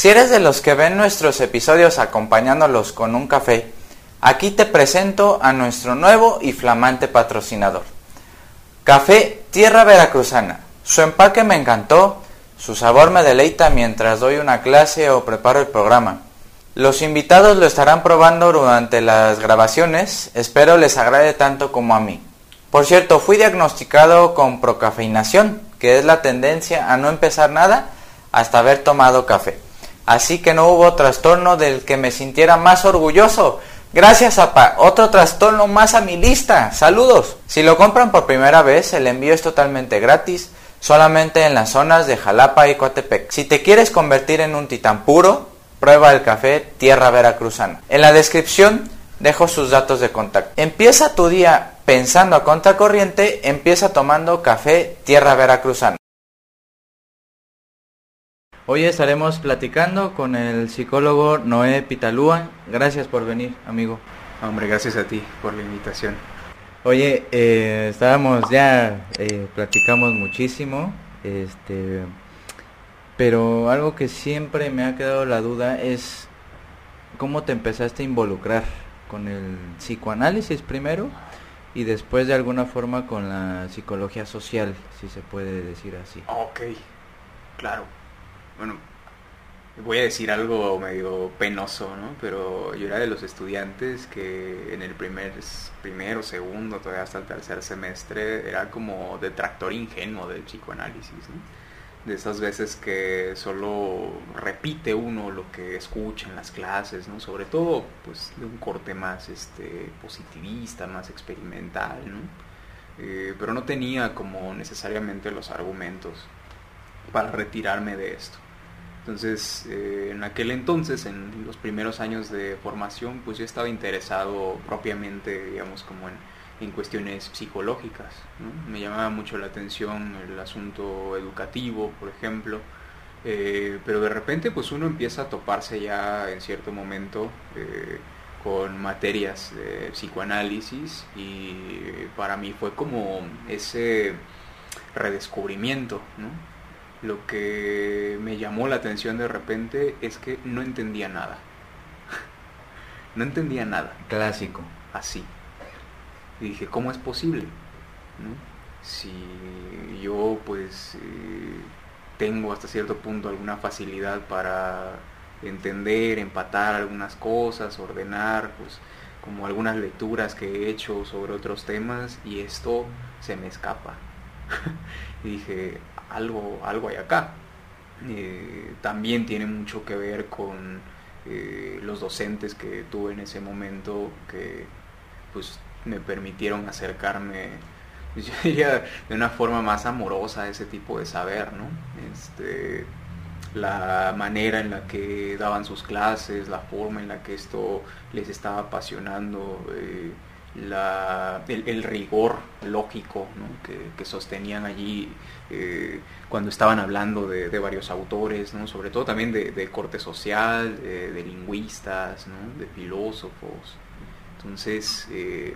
Si eres de los que ven nuestros episodios acompañándolos con un café, aquí te presento a nuestro nuevo y flamante patrocinador. Café Tierra Veracruzana. Su empaque me encantó, su sabor me deleita mientras doy una clase o preparo el programa. Los invitados lo estarán probando durante las grabaciones, espero les agrade tanto como a mí. Por cierto, fui diagnosticado con procafeinación, que es la tendencia a no empezar nada hasta haber tomado café así que no hubo trastorno del que me sintiera más orgulloso. Gracias, APA. Otro trastorno más a mi lista. Saludos. Si lo compran por primera vez, el envío es totalmente gratis, solamente en las zonas de Jalapa y Coatepec. Si te quieres convertir en un titán puro, prueba el café Tierra Veracruzana. En la descripción dejo sus datos de contacto. Empieza tu día pensando a contracorriente, empieza tomando café Tierra Veracruzana. Hoy estaremos platicando con el psicólogo Noé Pitalúa. Gracias por venir, amigo. Hombre, gracias a ti por la invitación. Oye, eh, estábamos ya, eh, platicamos muchísimo, este, pero algo que siempre me ha quedado la duda es cómo te empezaste a involucrar con el psicoanálisis primero y después de alguna forma con la psicología social, si se puede decir así. Ok, claro bueno, voy a decir algo medio penoso, ¿no? Pero yo era de los estudiantes que en el primer, primero, segundo, todavía hasta el tercer semestre era como detractor ingenuo del psicoanálisis, ¿no? De esas veces que solo repite uno lo que escucha en las clases, ¿no? Sobre todo, pues, de un corte más este, positivista, más experimental, ¿no? Eh, pero no tenía como necesariamente los argumentos para retirarme de esto. Entonces, eh, en aquel entonces, en los primeros años de formación, pues yo estaba interesado propiamente, digamos, como en, cuestiones psicológicas. Me llamaba mucho la atención el asunto educativo, por ejemplo, eh, pero de repente pues uno empieza a toparse ya en cierto momento eh, con materias de psicoanálisis y para mí fue como ese redescubrimiento, ¿no? Lo que me llamó la atención de repente es que no entendía nada. no entendía nada. Clásico. Así. Y dije, ¿cómo es posible? Si yo pues eh, tengo hasta cierto punto alguna facilidad para entender, empatar algunas cosas, ordenar, pues como algunas lecturas que he hecho sobre otros temas y esto se me escapa. y dije, algo, algo hay acá. Eh, también tiene mucho que ver con eh, los docentes que tuve en ese momento que pues me permitieron acercarme pues, de una forma más amorosa a ese tipo de saber, ¿no? Este, la manera en la que daban sus clases, la forma en la que esto les estaba apasionando, eh, el, rigor lógico que, sostenían allí eh, cuando estaban hablando de, varios autores, sobre todo también de, corte social, de, lingüistas, de filósofos. Entonces, eh,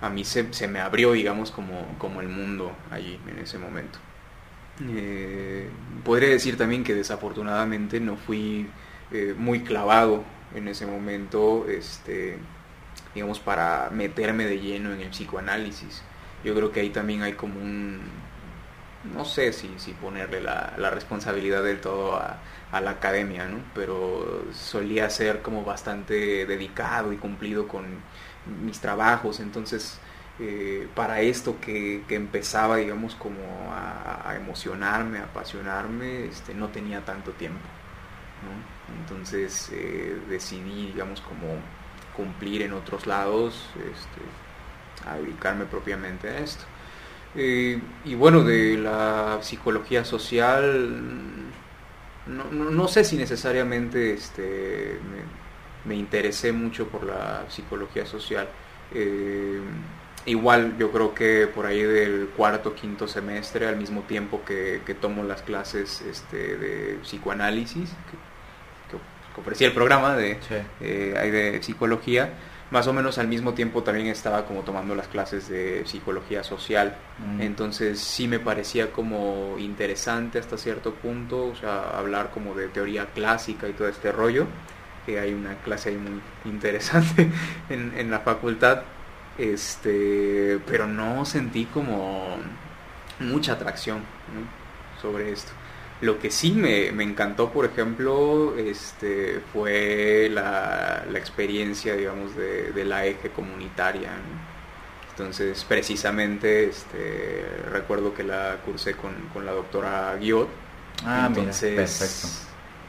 a mí se, se, me abrió, digamos, como, como el mundo allí en ese momento. Eh, podría decir también que desafortunadamente no fui muy clavado en ese momento, este, digamos, para meterme de lleno en el psicoanálisis. Yo creo que ahí también hay como un, no sé si, si ponerle la, responsabilidad del todo a, la academia, ¿no? pero solía ser como bastante dedicado y cumplido con mis trabajos, entonces eh, para esto que, empezaba, digamos, como a, emocionarme, a apasionarme, este, no tenía tanto tiempo. Entonces eh, decidí, digamos, como cumplir en otros lados, este, a dedicarme propiamente a esto. Eh, y bueno, de la psicología social, no, sé si necesariamente este, me, interesé mucho por la psicología social. Eh, igual yo creo que por ahí del cuarto, quinto semestre, al mismo tiempo que, tomo las clases este, de psicoanálisis, ofrecía el programa de, eh, de psicología, más o menos al mismo tiempo también estaba como tomando las clases de psicología social. Mm. Entonces sí me parecía como interesante hasta cierto punto, o sea, hablar como de teoría clásica y todo este rollo, que hay una clase ahí muy interesante en, en la facultad, este, pero no sentí como mucha atracción ¿no? sobre esto. Lo que sí me, me encantó, por ejemplo, este, fue la, la experiencia, digamos, de, de la eje comunitaria. ¿no? Entonces, precisamente, este, recuerdo que la cursé con, con la doctora Guiot. Ah, Entonces, mira, perfecto.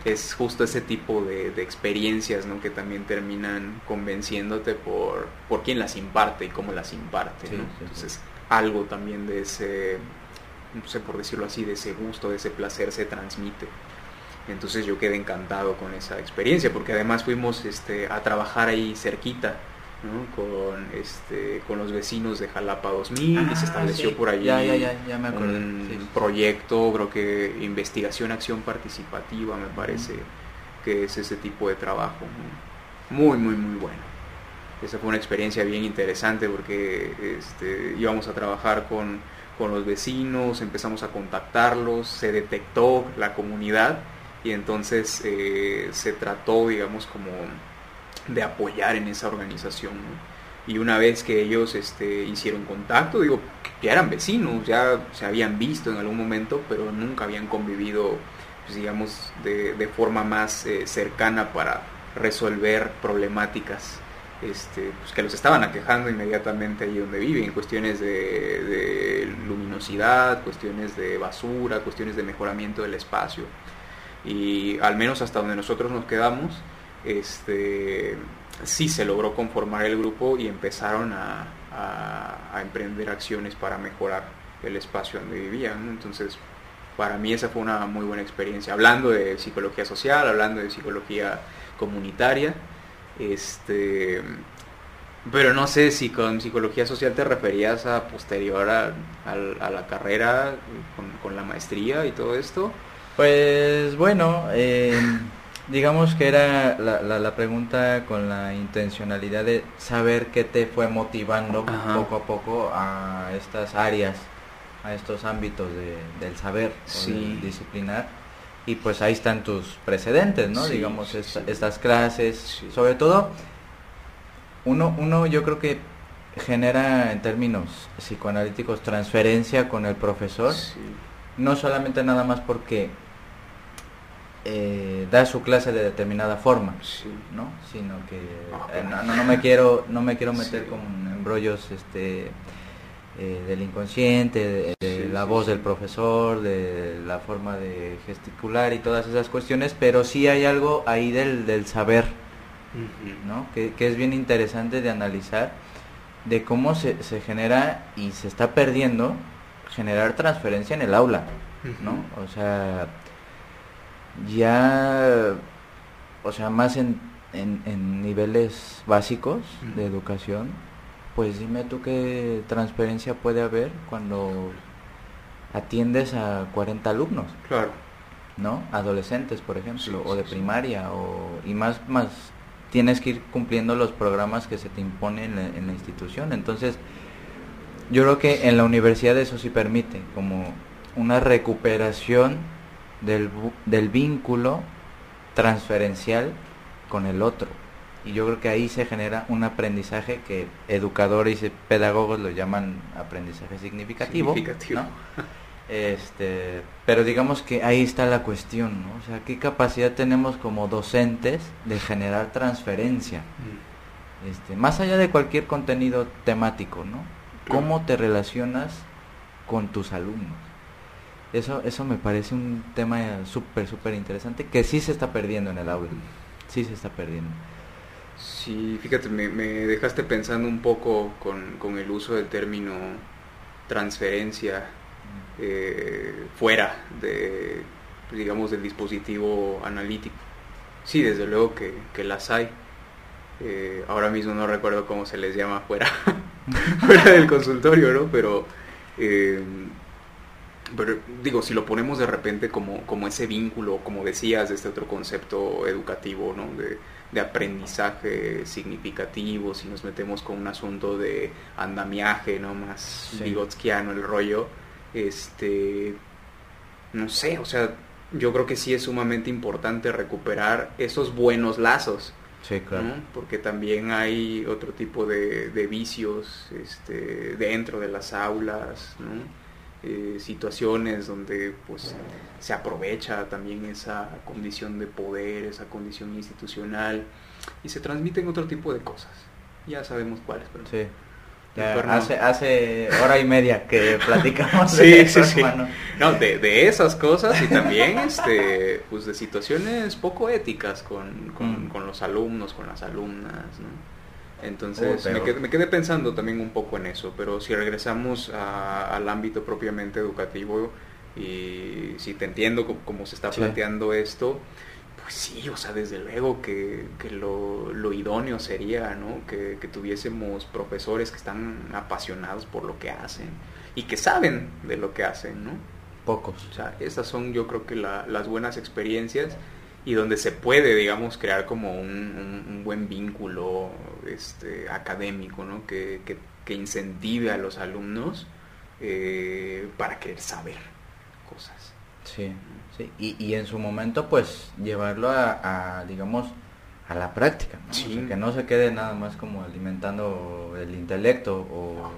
es justo ese tipo de, de experiencias ¿no? que también terminan convenciéndote por, por quién las imparte y cómo las imparte. Sí, ¿no? sí, sí. Entonces, algo también de ese, no sé por decirlo así, de ese gusto, de ese placer se transmite. Entonces yo quedé encantado con esa experiencia, porque además fuimos este, a trabajar ahí cerquita, ¿no? con, este, con los vecinos de Jalapa 2000 y se Ah, estableció sí. por allí Ya, ya, ya, ya me acordé. un sí. proyecto, creo que investigación, acción participativa, me parece que es ese tipo de trabajo. Muy, muy, muy bueno. Esa fue una experiencia bien interesante porque este, íbamos a trabajar con, con los vecinos, empezamos a contactarlos, se detectó la comunidad y entonces eh, se trató, digamos, como de apoyar en esa organización. Y una vez que ellos este, hicieron contacto, digo, que eran vecinos, ya se habían visto en algún momento, pero nunca habían convivido, pues, digamos, de, de forma más eh, cercana para resolver problemáticas este, pues, que los estaban aquejando inmediatamente allí donde viven, cuestiones de, luminosidad, cuestiones de basura, cuestiones de mejoramiento del espacio. Y al menos hasta donde nosotros nos quedamos, este, sí se logró conformar el grupo y empezaron a, a- emprender acciones para mejorar el espacio donde vivían. Entonces, para mí esa fue una muy buena experiencia. Hablando de psicología social, hablando de psicología comunitaria, este, pero no sé si con psicología social te referías a posterior a, a- a la carrera, con, con la maestría y todo esto. Pues bueno, eh, digamos que era la, la, la pregunta con la intencionalidad de saber qué te fue motivando Ajá. poco a poco a estas áreas, a estos ámbitos de- del saber Sí. del disciplinar. Y pues ahí están tus precedentes, ¿no? Sí, digamos, esta- sí. estas clases, Sí. sobre todo, uno, uno yo creo que genera en términos psicoanalíticos transferencia con el profesor no solamente nada más porque eh, da su clase de determinada forma. ¿no? Sino que eh, no, no- no me quiero no me quiero meter con embrollos este eh, del inconsciente, de, de Sí, la sí, voz sí. del profesor, de la forma de gesticular y todas esas cuestiones, pero sí hay algo ahí del, del saber. ¿no? Que, que es bien interesante de analizar de cómo se, se genera y se está perdiendo generar transferencia en el aula, ¿no? O sea, ya, o sea, más en, en, en niveles básicos de educación, pues dime tú qué transferencia puede haber cuando atiendes a 40 alumnos. Claro. ¿no? Adolescentes, por ejemplo, Sí, o de sí, sí. primaria, o, y más, más tienes que ir cumpliendo los programas que se te imponen en la, en la institución. Entonces, yo creo que en la universidad eso sí permite, como una recuperación del, del vínculo transferencial con el otro. Y yo creo que ahí se genera un aprendizaje que educadores y pedagogos lo llaman aprendizaje significativo. Significativo. ¿no? Este, pero digamos que ahí está la cuestión, ¿no? O sea, ¿qué capacidad tenemos como docentes de generar transferencia? Mm. Este, más allá de cualquier contenido temático, ¿no? ¿Cómo te relacionas con tus alumnos? Eso, eso me parece un tema súper, súper interesante que sí se está perdiendo en el aula. Sí se está perdiendo. Sí, fíjate, me, me dejaste pensando un poco con, con el uso del término transferencia eh, fuera de, digamos, del dispositivo analítico. Sí, desde luego que, que las hay. Eh, ahora mismo no recuerdo cómo se les llama fuera, fuera del consultorio, ¿no? Pero eh, pero digo, si lo ponemos de repente como, como ese vínculo, como decías, de este otro concepto educativo, ¿no? De, de aprendizaje significativo, si nos metemos con un asunto de andamiaje, ¿no? Más sí. el rollo, este, no sé, o sea, yo creo que sí es sumamente importante recuperar esos buenos lazos. Sí, claro. Porque también hay otro tipo de, de vicios este, dentro de las aulas, ¿no? Eh, situaciones donde pues se aprovecha también esa condición de poder, esa condición institucional y se transmiten otro tipo de cosas. Ya sabemos cuáles, pero sí. hace, hace hora y media que platicamos de sí, sí, No, de, de, esas cosas y también este, pues de situaciones poco éticas con, con, mm. con los alumnos, con las alumnas, ¿no? Entonces me, quedé, pensando también un poco en eso, pero si regresamos al ámbito propiamente educativo y si te entiendo cómo, se está planteando esto, pues sí, o sea, desde luego que, lo, idóneo sería, ¿no? Que, tuviésemos profesores que están apasionados por lo que hacen y que saben de lo que hacen, ¿no? Pocos. O sea, esas son yo creo que las buenas experiencias y donde se puede, digamos, crear como un, buen vínculo este, académico, ¿no? Que, que, incentive a los alumnos eh, para querer saber cosas. Sí, sí. Y, y en su momento, pues, llevarlo a, digamos, a la práctica, ¿no? que no se quede nada más como alimentando el intelecto o,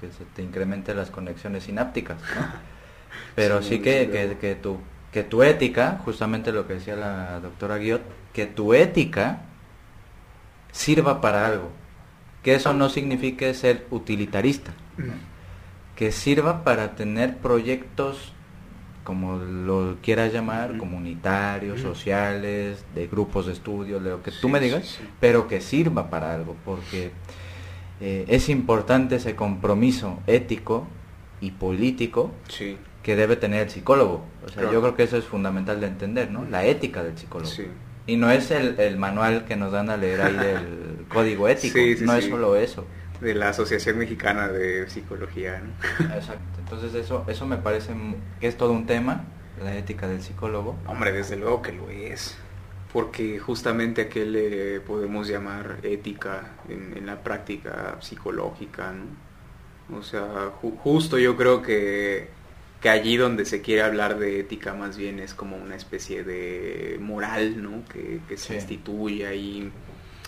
que se te incremente las conexiones sinápticas, ¿no? Pero sí, que, que, que tu que tu ética, justamente lo que decía la doctora Guiot, que tu ética sirva para algo. Que eso no signifique ser utilitarista. Que sirva para tener proyectos, como lo quieras llamar, comunitarios, sociales, de grupos de estudio, de lo que tú me digas, pero que sirva para algo, porque eh, es importante ese compromiso ético y político sí que debe tener el psicólogo. O sea, yo creo que eso es fundamental de entender, ¿no? La ética del psicólogo. Y no es el, manual que nos dan a leer ahí del código ético, no es solo eso. De la Asociación Mexicana de Psicología, ¿no? Exacto. Entonces eso, eso me parece que es todo un tema, la ética del psicólogo. Hombre, desde luego que lo es. Porque justamente a qué le podemos llamar ética en, la práctica psicológica, ¿no? O sea, justo yo creo que que allí donde se quiere hablar de ética más bien es como una especie de moral, ¿no? Que, se instituye ahí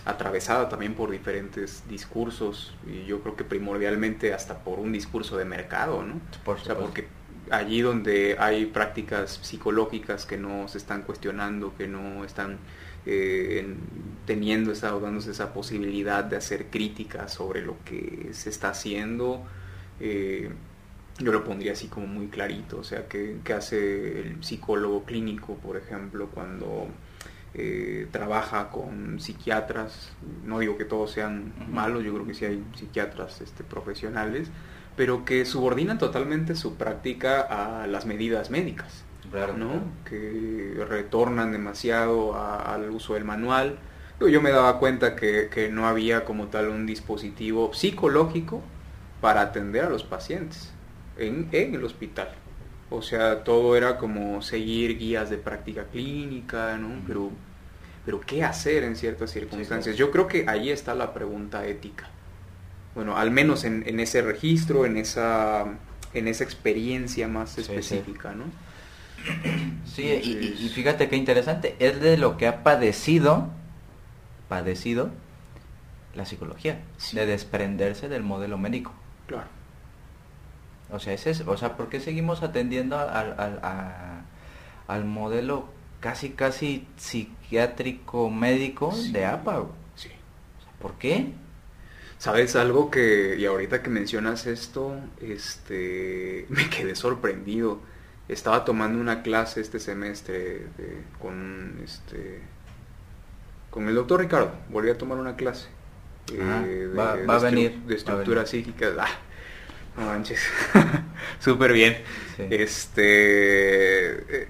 atravesada también por diferentes discursos y yo creo que primordialmente hasta por un discurso de mercado, ¿no? o sea, porque allí donde hay prácticas psicológicas que no se están cuestionando, que no están eh, teniendo esa, dándose esa posibilidad de hacer críticas sobre lo que se está haciendo, eh, yo lo pondría así como muy clarito, o sea, ¿qué, hace el psicólogo clínico, por ejemplo, cuando eh, trabaja con psiquiatras? No digo que todos sean malos, yo creo que sí hay psiquiatras este, profesionales, pero que subordinan totalmente su práctica a las medidas médicas, ¿no? Que retornan demasiado al uso del manual. Yo me daba cuenta que, que no había como tal un dispositivo psicológico para atender a los pacientes en, el hospital. O sea, todo era como seguir guías de práctica clínica, ¿no? Pero, pero ¿qué hacer en ciertas circunstancias? Yo creo que ahí está la pregunta ética. Bueno, al menos en, ese registro, en esa, en esa experiencia más específica, ¿no? Sí, y, fíjate qué interesante, es de lo que ha padecido, padecido la psicología, de desprenderse del modelo médico. Claro. O sea, ese es, o sea, ¿por qué seguimos atendiendo al, al, modelo casi casi psiquiátrico médico de APA? Sí. ¿Por qué? ¿Sabes algo que, y ahorita que mencionas esto, este, me quedé sorprendido. Estaba tomando una clase este semestre con, este, con el doctor Ricardo. Volví a tomar una clase. Ah, eh, va, a venir. De estructura psíquica. Ah, no manches. Súper bien. Este. Eh,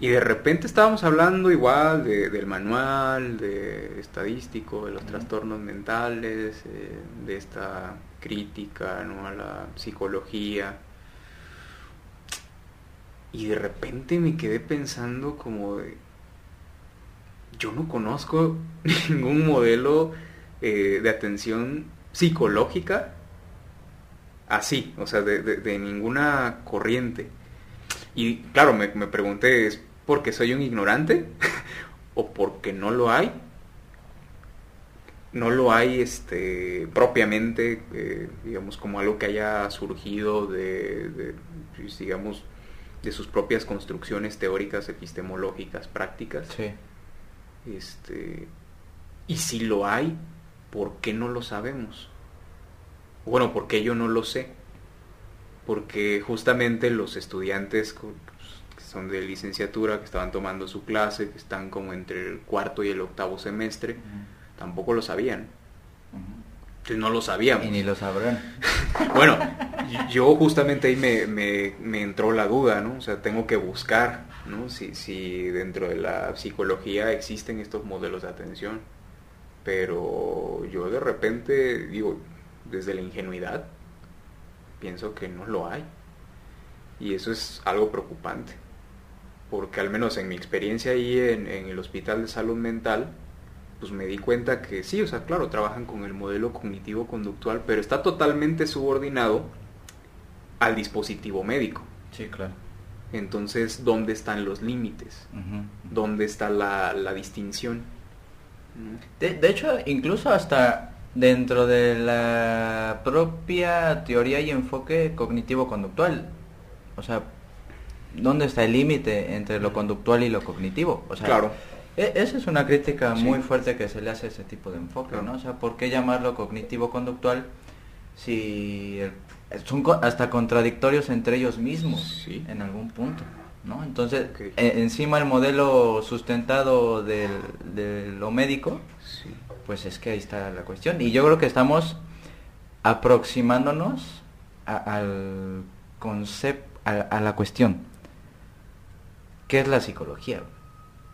y de repente estábamos hablando igual del manual, de estadístico, de los trastornos mentales, eh, de esta crítica ¿no? a la psicología. Y de repente me quedé pensando como de, yo no conozco ningún modelo eh, de atención psicológica así, o sea, de, ninguna corriente. Y claro, me, me pregunté, ¿es porque soy un ignorante? ¿O porque no lo hay? no lo hay este propiamente eh, digamos como algo que haya surgido de, pues, digamos de sus propias construcciones teóricas epistemológicas prácticas sí. este y si lo hay por qué no lo sabemos bueno porque yo no lo sé porque justamente los estudiantes que son de licenciatura que estaban tomando su clase que están como entre el cuarto y el octavo semestre tampoco lo sabían. Entonces no lo sabíamos. Y ni lo sabrán. bueno, yo justamente ahí me, me, entró la duda, ¿no? O sea, tengo que buscar, ¿no? Si, si dentro de la psicología existen estos modelos de atención. Pero yo de repente, digo, desde la ingenuidad, pienso que no lo hay. Y eso es algo preocupante. Porque al menos en mi experiencia ahí en, en el Hospital de Salud Mental, pues me di cuenta que sí, o sea, claro, trabajan con el modelo cognitivo-conductual, pero está totalmente subordinado al dispositivo médico. Sí, claro. Entonces, ¿dónde están los límites? ¿Dónde está la, distinción? De, hecho, incluso hasta dentro de la propia teoría y enfoque cognitivo-conductual. O sea, ¿dónde está el límite entre lo conductual y lo cognitivo? O sea, claro e, esa es una crítica muy fuerte que se le hace a ese tipo de enfoque, ¿no? O sea, ¿por qué llamarlo cognitivo-conductual si son hasta contradictorios entre ellos mismos en algún punto, ¿no? Entonces, e, encima el modelo sustentado de lo médico, pues es que ahí está la cuestión. Y yo creo que estamos aproximándonos al concepto, a la cuestión. ¿Qué es la psicología?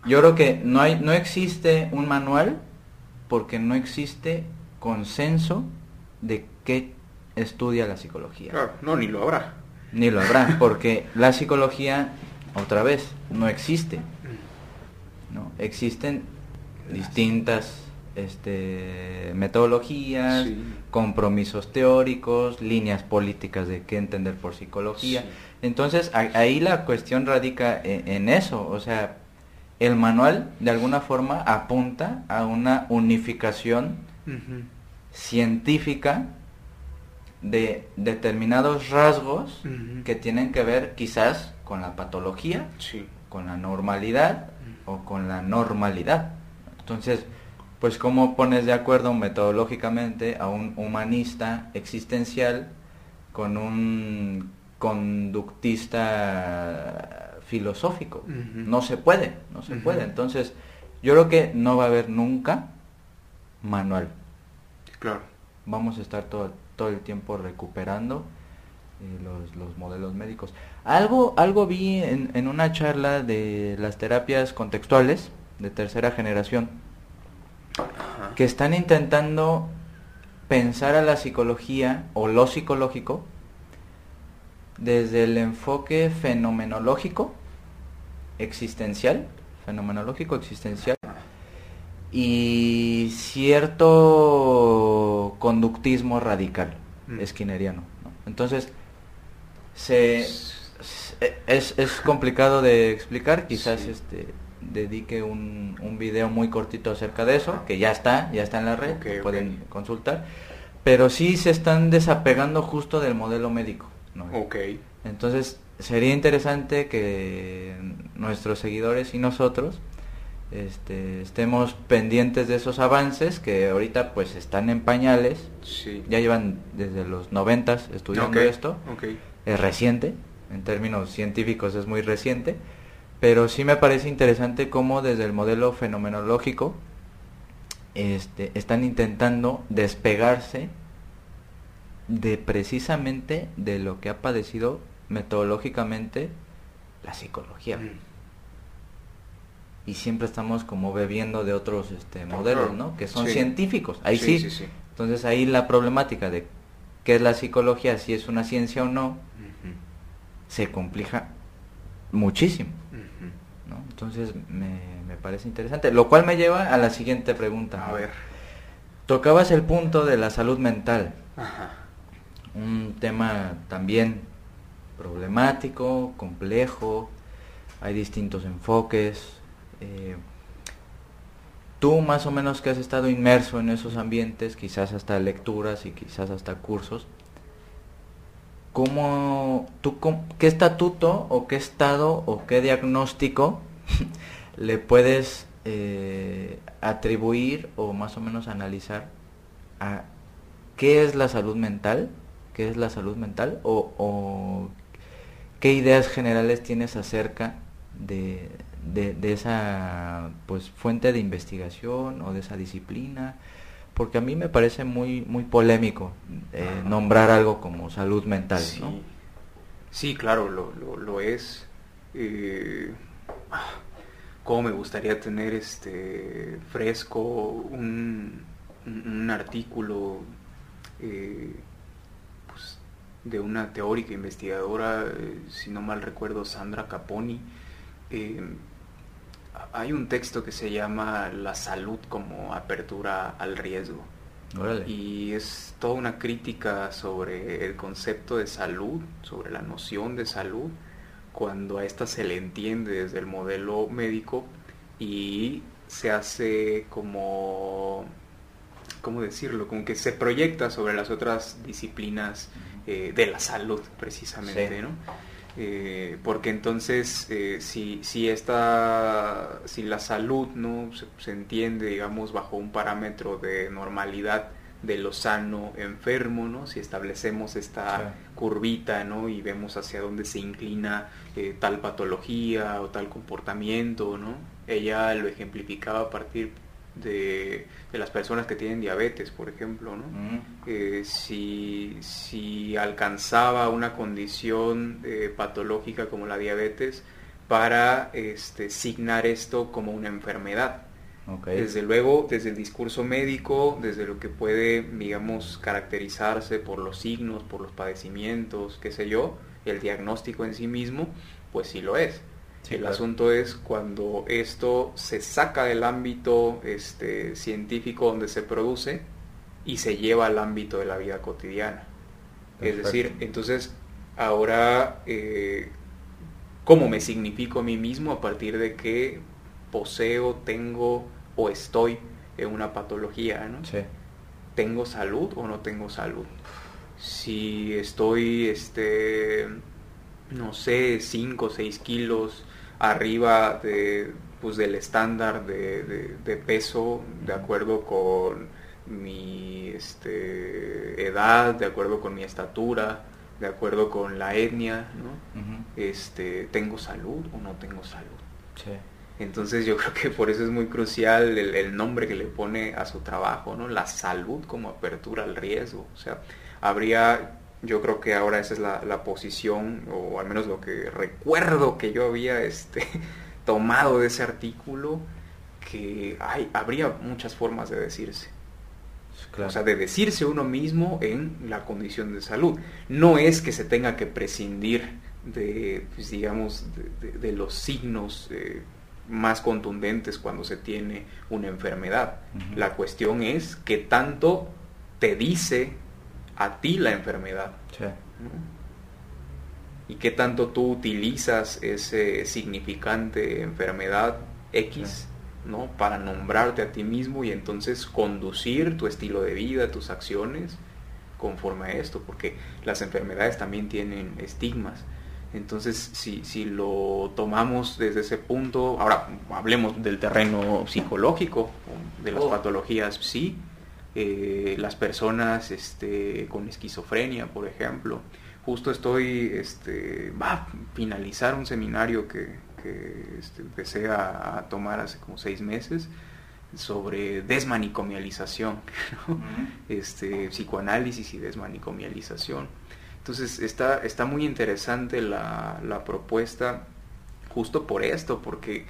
Yo creo que no hay, no existe un manual porque no existe consenso de qué estudia la psicología. Claro, no, ni lo habrá. Ni lo habrá, porque la psicología, otra vez, no existe. ¿no? Existen distintas este, metodologías, compromisos teóricos, líneas políticas de qué entender por psicología. Entonces, ahí la cuestión radica en, en, eso, o sea, el manual de alguna forma apunta a una unificación científica de determinados rasgos que tienen que ver quizás con la patología, con la normalidad o con la normalidad. Entonces, pues cómo pones de acuerdo metodológicamente a un humanista existencial con un conductista filosófico. No se puede, no se puede. Entonces, yo creo que no va a haber nunca manual. Claro. Vamos a estar todo, todo el tiempo recuperando eh, los, los, modelos médicos. Algo, algo vi en, en, una charla de las terapias contextuales de tercera generación que están intentando pensar a la psicología o lo psicológico desde el enfoque fenomenológico existencial, fenomenológico existencial, y cierto conductismo radical, mm. esquineriano. Entonces, se, es, es, complicado de explicar, quizás este dedique un, un video muy cortito acerca de eso, que ya está, ya está en la red, pueden consultar, pero sí se están desapegando justo del modelo médico. Entonces, sería interesante que nuestros seguidores y nosotros este, estemos pendientes de esos avances que ahorita pues están en pañales. Ya llevan desde los noventas estudiando esto. Es reciente, en términos científicos es muy reciente, pero sí me parece interesante cómo desde el modelo fenomenológico este, están intentando despegarse de precisamente de lo que ha padecido metodológicamente la psicología. Mm. Y siempre estamos como bebiendo de otros este, modelos, ¿no? Que son científicos. Ahí sí, Entonces ahí la problemática de qué es la psicología, si es una ciencia o no, se complica muchísimo. Entonces me, me, parece interesante. Lo cual me lleva a la siguiente pregunta. A ver. Tocabas el punto de la salud mental. Un tema también problemático, complejo, hay distintos enfoques. Eh, tú más o menos que has estado inmerso en esos ambientes, quizás hasta lecturas y quizás hasta cursos, ¿cómo, tú, ¿qué estatuto o qué estado o qué diagnóstico le puedes eh, atribuir o más o menos analizar a qué es la salud mental, qué es la salud mental o, qué ideas generales tienes acerca de, esa pues fuente de investigación o de esa disciplina. Porque a mí me parece muy muy polémico eh, nombrar algo como salud mental sí, sí claro lo, lo, es. Eh, cómo me gustaría tener este fresco un, artículo eh, pues, de una teórica investigadora, eh, si no mal recuerdo, Sandra Caponi. Eh, hay un texto que se llama La salud como apertura al riesgo. Y es toda una crítica sobre el concepto de salud, sobre la noción de salud cuando a esta se le entiende desde el modelo médico y se hace como, ¿cómo decirlo? Como que se proyecta sobre las otras disciplinas eh, de la salud, precisamente, ¿no? Eh, porque entonces eh, si, si, esta, si la salud no se, entiende digamos bajo un parámetro de normalidad de lo sano enfermo, ¿no? Si establecemos esta curvita, ¿no? Y vemos hacia dónde se inclina eh, tal patología o tal comportamiento, ¿no? Ella lo ejemplificaba a partir de, las personas que tienen diabetes, por ejemplo, ¿no? Eh, si, si, alcanzaba una condición eh, patológica como la diabetes para este, signar esto como una enfermedad. Desde luego, desde el discurso médico, desde lo que puede, digamos, caracterizarse por los signos, por los padecimientos, qué sé yo, el diagnóstico en sí mismo, pues sí lo es. el asunto es cuando esto se saca del ámbito este, científico donde se produce y se lleva al ámbito de la vida cotidiana. Es decir, entonces ahora, eh, ¿cómo me significo a mí mismo a partir de que poseo, tengo o estoy en una patología, ¿no? ¿Tengo salud o no tengo salud? Si estoy, este, no sé, 5 o 6 kilos arriba de, pues, del estándar de, peso, de acuerdo con mi este, edad, de acuerdo con mi estatura, de acuerdo con la etnia, ¿no? este, ¿Tengo salud o no tengo salud? Sí. Entonces yo creo que por eso es muy crucial el, nombre que le pone a su trabajo, ¿no? La salud como apertura al riesgo. O sea, habría, yo creo que ahora esa es la, posición, o al menos lo que recuerdo que yo había este, tomado de ese artículo, que hay, habría muchas formas de decirse. O sea, de decirse uno mismo en la condición de salud. No es que se tenga que prescindir de, pues, digamos, de, los signos eh, más contundentes cuando se tiene una enfermedad. La cuestión es qué tanto te dice a ti la enfermedad. Y qué tanto tú utilizas ese significante enfermedad X, ¿no? Para nombrarte a ti mismo y entonces conducir tu estilo de vida, tus acciones conforme a esto, porque las enfermedades también tienen estigmas. Entonces, si, si lo tomamos desde ese punto, ahora hablemos del terreno psicológico, de las oh. patologías, sí, eh, las personas este, con esquizofrenia, por ejemplo. Justo estoy, este, va a finalizar un seminario que, este, empecé a, tomar hace como seis meses sobre desmanicomialización, este, psicoanálisis y desmanicomialización entonces está, está muy interesante la, propuesta justo por esto, porque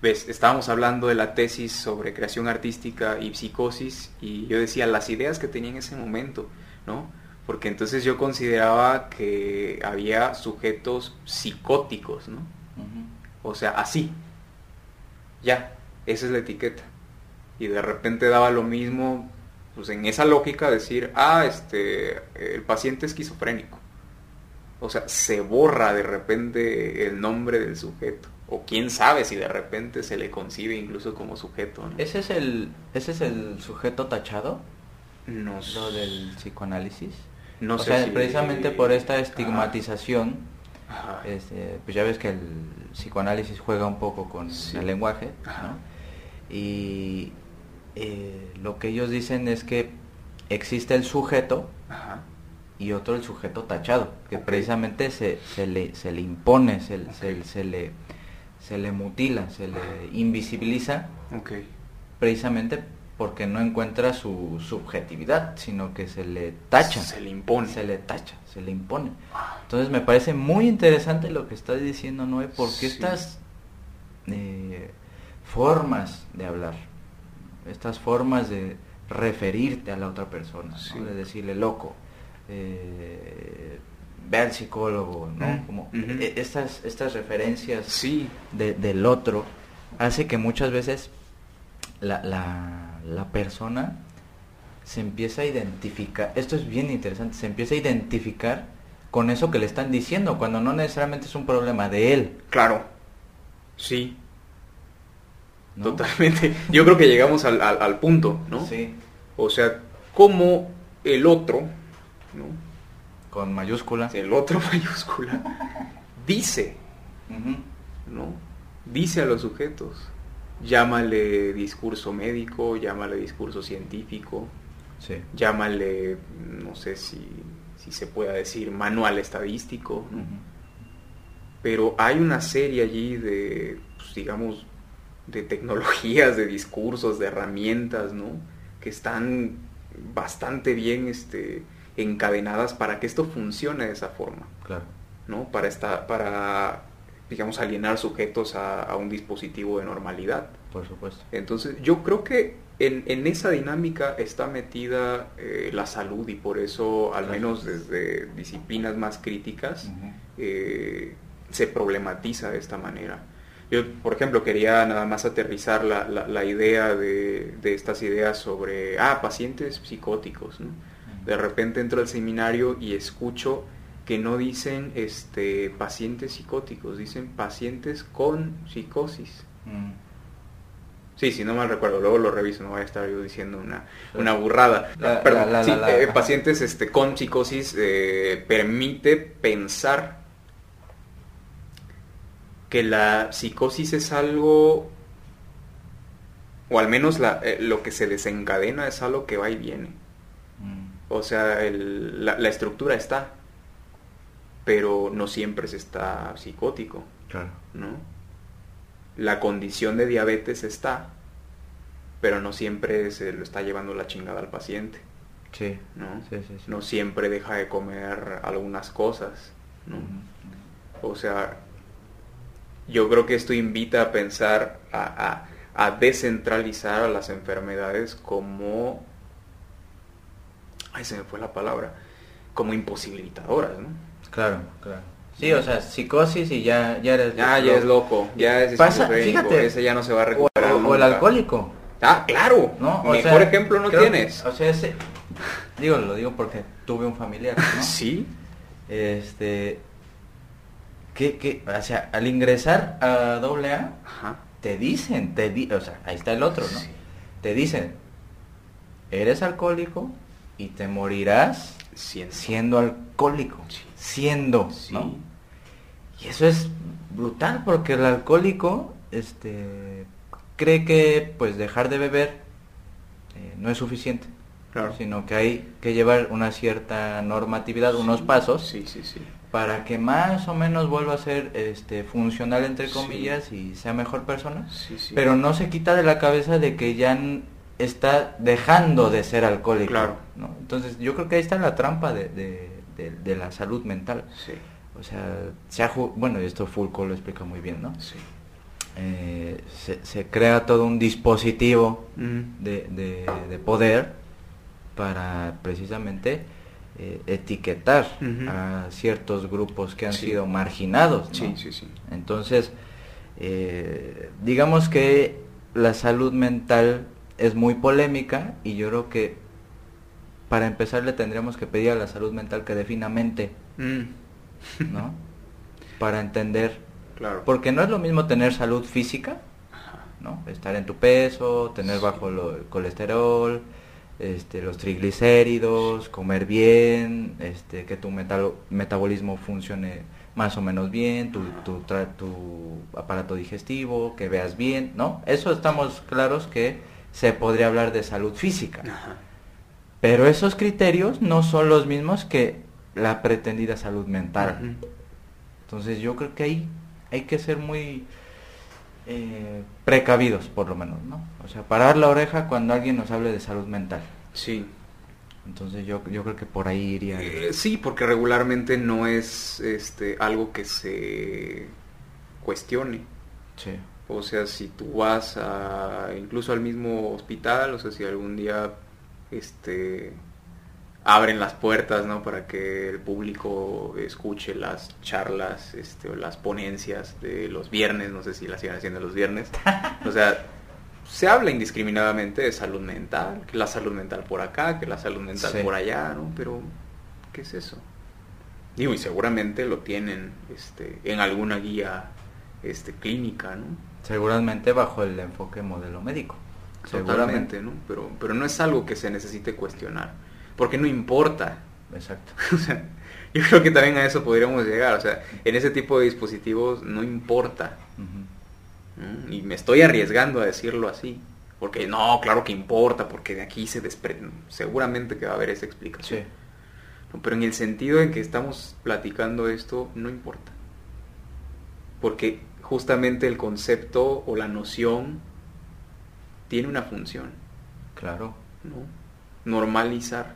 ves, estábamos hablando de la tesis sobre creación artística y psicosis y yo decía las ideas que tenía en ese momento, ¿no? Porque entonces yo consideraba que había sujetos psicóticos, ¿no? O sea, así. Ya, esa es la etiqueta. Y de repente daba lo mismo, pues en esa lógica decir, ah, este, el paciente esquizofrénico. O sea, se borra de repente el nombre del sujeto. O quién sabe si de repente se le concibe incluso como sujeto. ¿Ese, es el, ¿Ese es el sujeto tachado? No Lo del psicoanálisis. No o sé sea, si- precisamente por esta estigmatización, Ajá. este, pues ya ves que el psicoanálisis juega un poco con Sí. el lenguaje. ¿no? Y eh, lo que ellos dicen es que existe el sujeto Ajá. Y otro el sujeto tachado, que precisamente se, se, le, se le impone, se, Ok. se, se le, se le mutila, se le invisibiliza, precisamente porque no encuentra su subjetividad, sino que se le tacha. Se le impone. Se le tacha, se le impone. Ah, Entonces me parece muy interesante lo que estás diciendo, Noé, porque Sí. estas eh, formas de hablar, estas formas de referirte a la otra persona, de decirle loco, eh, ve al psicólogo, ¿no? Mm, Como e- estas, estas referencias Sí. de- del otro hace que muchas veces la, la, la persona se empieza a identificar, esto es bien interesante, se empieza a identificar con eso que le están diciendo, cuando no necesariamente es un problema de él. Claro. Sí. ¿no? Totalmente. Yo creo que llegamos al, al- al punto, ¿no? Sí, O sea, como el otro, ¿no? con mayúscula. El otro mayúscula, dice. ¿no? Dice a los sujetos. Llámale discurso médico, llámale discurso científico, Sí. llámale, no sé si, si se pueda decir, manual estadístico, ¿no? Pero hay una serie allí de, pues, digamos, de tecnologías, de discursos, de herramientas, ¿no? Que están bastante bien este, encadenadas para que esto funcione de esa forma, Claro. ¿no? Para, esta, para digamos, alienar sujetos a, a un dispositivo de normalidad. Por supuesto. Entonces, yo creo que en, en esa dinámica está metida eh, la salud y por eso, al Claro. menos desde disciplinas más críticas, eh, se problematiza de esta manera. Yo, por ejemplo, quería nada más aterrizar la, la- la idea de, de estas ideas sobre, ah, pacientes psicóticos, ¿no? De repente entro al seminario y escucho que no dicen este, pacientes psicóticos, dicen pacientes con psicosis. Mm. Sí, si no mal recuerdo, luego lo reviso, no voy a estar yo diciendo una, una burrada. La- Perdón, la- la- sí, eh, pacientes este, con psicosis eh, permite pensar que la psicosis es algo, o al menos la- eh, lo que se desencadena es algo que va y viene. O sea, el- la, la estructura está, pero no siempre se está psicótico. Claro. ¿no? La condición de diabetes está, pero no siempre se lo está llevando la chingada al paciente, Sí. ¿no? Sí, sí, sí. No siempre deja de comer algunas cosas, ¿no? O sea, yo creo que esto invita a pensar, a, a- a descentralizar a las enfermedades como... Ay, se me fue la palabra. Como imposibilitadoras, ¿no? Claro, claro. Sí, o sea, psicosis y ya, ya eres... Ah, ya es loco, ya es Pasa- fíjate, ese ya no se va a recuperar o- o el alcohólico, Ah, claro. ¿no? O Mejor sea, ejemplo no tienes. O sea, ese... Digo, lo digo porque tuve un familiar, ¿no? Sí. Este... Que, que, o sea, al ingresar a doble A, Ajá. te dicen, te di, o sea, ahí está el otro, ¿no? Sí. Te dicen, eres alcohólico y te morirás siendo alcohólico, Sí. siendo, Sí. ¿no? Y eso es brutal porque el alcohólico, este, cree que, pues, dejar de beber eh, no es suficiente, Claro. sino que hay que llevar una cierta normatividad, unos pasos, Sí, sí, sí. para que más o menos vuelva a ser, este, funcional entre comillas y sea mejor persona. Sí, sí. Pero no se quita de la cabeza de que ya está dejando de ser alcohólico. Claro. ¿no? Entonces yo creo que ahí está la trampa de, de- de- de la salud mental. Sí, O sea, se ha bueno, esto Foucault lo explica muy bien, ¿no? sí. Eh, se, se crea todo un dispositivo Mm. de, de- de poder para precisamente eh, etiquetar a ciertos grupos que han Sí. sido marginados. ¿no? Sí, sí, sí. Entonces, eh, digamos que la salud mental es muy polémica y yo creo que para empezar le tendríamos que pedir a la salud mental que defina mente, Mm, ¿no? para entender, claro. porque no es lo mismo tener salud física. ¿no? Estar en tu peso, tener Sí. bajo lo- el colesterol, este, los triglicéridos, comer bien, este, que tu metabolismo funcione más o menos bien, tu, tu, tra- tu aparato digestivo, que veas bien, ¿no? Eso estamos claros que se podría hablar de salud física. Ajá. Pero esos criterios no son los mismos que la pretendida salud mental. Entonces yo creo que ahí hay que ser muy eh, precavidos, por lo menos, ¿no? O sea, parar la oreja cuando alguien nos hable de salud mental. Sí. Entonces yo, yo creo que por ahí iría. Eh, sí, porque regularmente no es este algo que se cuestione. Sí, O sea, si tú vas a incluso al mismo hospital, o sea, si algún día este abren las puertas, ¿no? Para que el público escuche las charlas, este, o las ponencias de los viernes, no sé si las siguen haciendo los viernes. O sea, se habla indiscriminadamente de salud mental, que la salud mental por acá, que la salud mental Sí. por allá, ¿no? Pero, ¿qué es eso? Digo, y seguramente lo tienen este, en alguna guía este, clínica, ¿no? Seguramente bajo el enfoque modelo médico. ¿no? Pero, pero no es algo que se necesite cuestionar, porque no importa. Exacto. O sea, yo creo que también a eso podríamos llegar. O sea, en ese tipo de dispositivos no importa. ¿no? Y me estoy arriesgando a decirlo así. Porque no, claro que importa, porque de aquí se desprende. Seguramente que va a haber esa explicación. Sí, No, Pero en el sentido en que estamos platicando esto, no importa. Porque justamente el concepto o la noción tiene una función, claro. ¿no? Normalizar.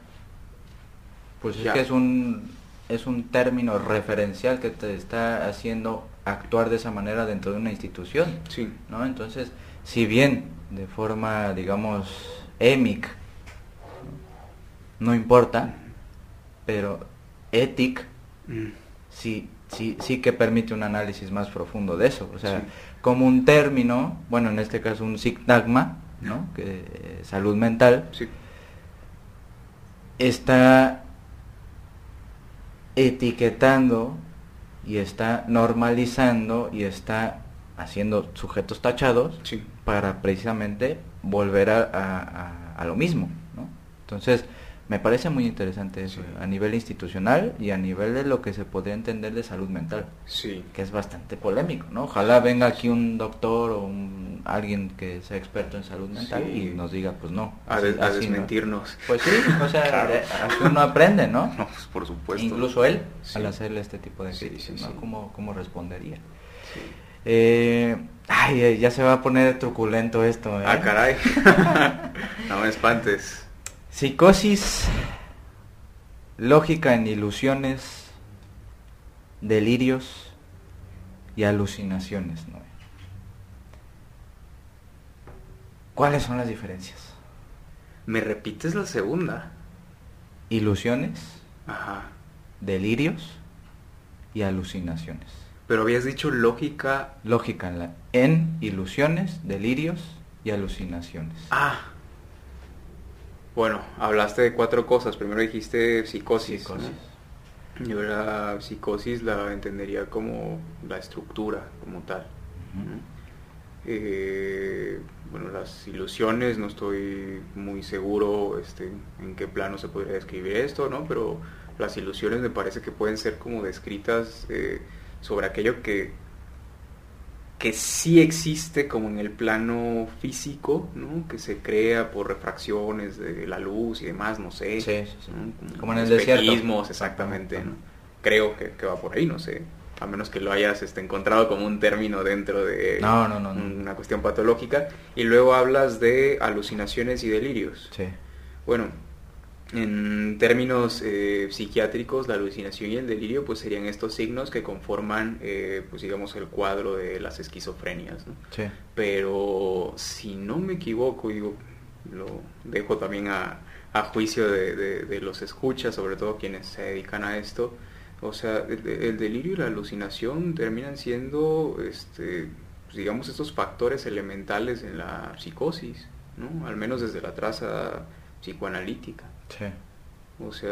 Pues es que es un, es un término referencial que te está haciendo actuar de esa manera dentro de una institución. Sí. ¿no? Entonces, si bien de forma, digamos, émic, ¿no? importa, pero étic Mm. sí, sí, sí que permite un análisis más profundo de eso. O sea, Sí. como un término, bueno, en este caso un sintagma, ¿no? Que, eh, salud mental, Sí. está etiquetando y está normalizando y está haciendo sujetos tachados Sí. para precisamente volver a, a- a- a lo mismo, ¿no? Entonces, me parece muy interesante eso, Sí. a nivel institucional y a nivel de lo que se podría entender de salud mental, Sí. que es bastante polémico, ¿no? Ojalá venga aquí un doctor o un- alguien que sea experto en salud mental Sí. y nos diga, pues no. A, así- des- a así no. desmentirnos. Pues sí, o sea, Claro. así uno aprende, ¿no? No, pues por supuesto. Incluso él, al hacerle este tipo de Sí, críticas, sí, ¿no? sí. ¿Cómo, cómo respondería? Eh, ay, eh, ya se va a poner truculento esto, ¿eh? Ah, caray. no me espantes. Psicosis, lógica en ilusiones, delirios y alucinaciones, ¿no? ¿Cuáles son las diferencias? ¿Me repites la segunda? Ilusiones, Ajá. delirios y alucinaciones. Pero habías dicho lógica. Lógica en, la, en ilusiones, delirios y alucinaciones. Ah. Bueno, hablaste de cuatro cosas. Primero dijiste psicosis. Psicosis. ¿no? Yo la psicosis la entendería como la estructura, como tal. Eh, bueno, las ilusiones, no estoy muy seguro este, en qué plano se podría describir esto, ¿no? Pero las ilusiones me parece que pueden ser como descritas eh, sobre aquello que, que sí existe como en el plano físico, ¿no? Que se crea por refracciones de la luz y demás, no sé. Sí, sí, sí. ¿no? Como en el desierto. exactamente. Creo que, que va por ahí, no sé. A menos que lo hayas este, encontrado como un término dentro de no, no. una cuestión patológica. Y luego hablas de alucinaciones y delirios. Sí. Bueno, en términos eh, psiquiátricos, la alucinación y el delirio pues serían estos signos que conforman, eh, pues digamos, el cuadro de las esquizofrenias, ¿no? Sí. Pero si no me equivoco, digo, lo dejo también a, juicio de, los escuchas, sobre todo quienes se dedican a esto. O sea, el, delirio y la alucinación terminan siendo, este, pues, digamos, estos factores elementales en la psicosis, ¿no? Al menos desde la traza psicoanalítica. Sí. O sea,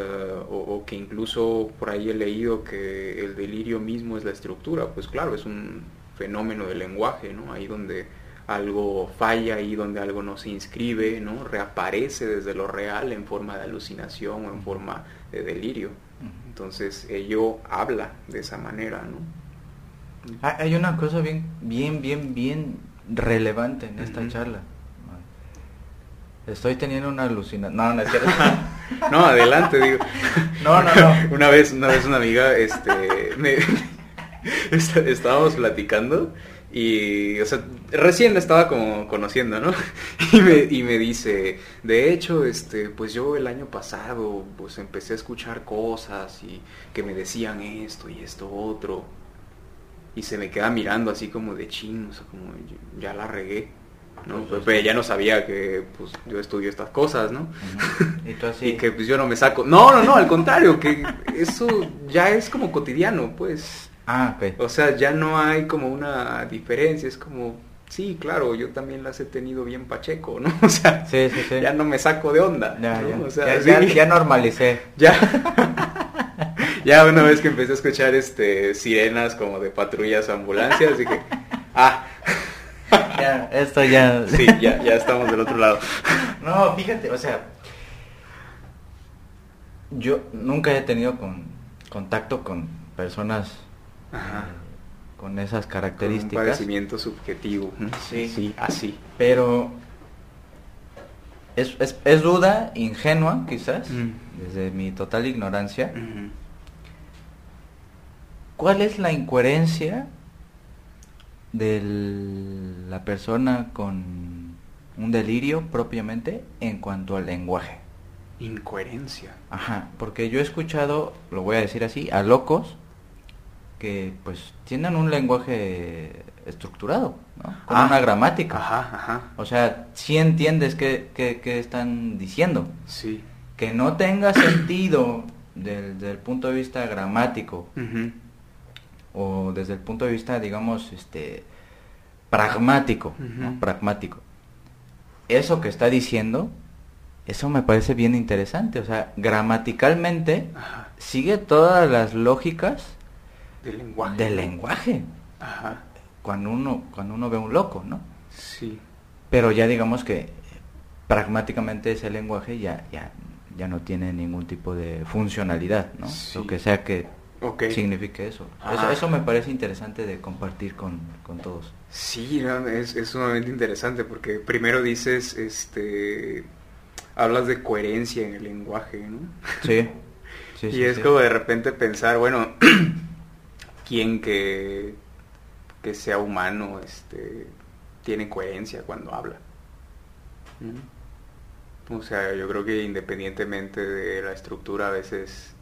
o, que incluso por ahí he leído que el delirio mismo es la estructura. Pues claro, es un fenómeno del lenguaje, ¿no? Ahí donde algo falla, ahí donde algo no se inscribe, ¿no? Reaparece desde lo real en forma de alucinación o en forma de delirio. Entonces ello habla de esa manera, ¿no? Hay una cosa bien, bien, bien, bien relevante en esta charla. Estoy teniendo una alucinación. No, no es cierto. no, adelante, digo. No, no, no. una vez, una vez una amiga, este, me, estábamos platicando y, o sea, recién la estaba como conociendo, ¿no? Y me, y me dice, de hecho, este, pues yo el año pasado, pues empecé a escuchar cosas y que me decían esto y esto otro. Y se me queda mirando así como de chino, o sea, como ya la regué. ¿No? Pues, pues ya no sabía que pues yo estudio estas cosas, ¿no? ¿Y, que pues yo no me saco. No, no, no, al contrario, que eso ya es como cotidiano, pues. Ah, ok. O sea, ya no hay como una diferencia, es como, sí, claro, yo también las he tenido bien pacheco, ¿no? O sea, ya no me saco de onda. Ya, normalicé. Ya. ya una vez que empecé a escuchar este sirenas como de patrullas ambulancias, dije, ah. ya, esto ya. Sí, ya, ya estamos del otro lado. No, fíjate, o sea, yo nunca he tenido con, contacto con personas con esas características. un padecimiento subjetivo. Sí, sí, así. Pero es, es, duda ingenua, quizás, desde mi total ignorancia. ¿Cuál es la incoherencia de la persona con un delirio propiamente en cuanto al lenguaje? Incoherencia. Ajá, porque yo he escuchado, lo voy a decir así, a locos que pues tienen un lenguaje estructurado, ¿no? Con una ah, gramática. Ajá, ajá. O sea, si entiendes qué, están diciendo. Sí. Que no tenga sentido desde el punto de vista gramático o desde el punto de vista, digamos, este pragmático, Pragmático. Eso que está diciendo, eso me parece bien interesante. O sea, gramaticalmente sigue todas las lógicas del lenguaje. Del lenguaje. Ajá. Cuando uno, cuando uno ve un loco, ¿no? Sí. Pero ya digamos que pragmáticamente ese lenguaje ya, ya, ya no tiene ningún tipo de funcionalidad, ¿no? Lo que sea que signifique eso. eso. me parece interesante de compartir con, todos. Sí, es, es, sumamente interesante porque primero dices, este, hablas de coherencia en el lenguaje, ¿no? Sí. sí y es como de repente pensar, bueno, quien que, que sea humano este, tiene coherencia cuando habla. O sea, yo creo que independientemente de la estructura, a veces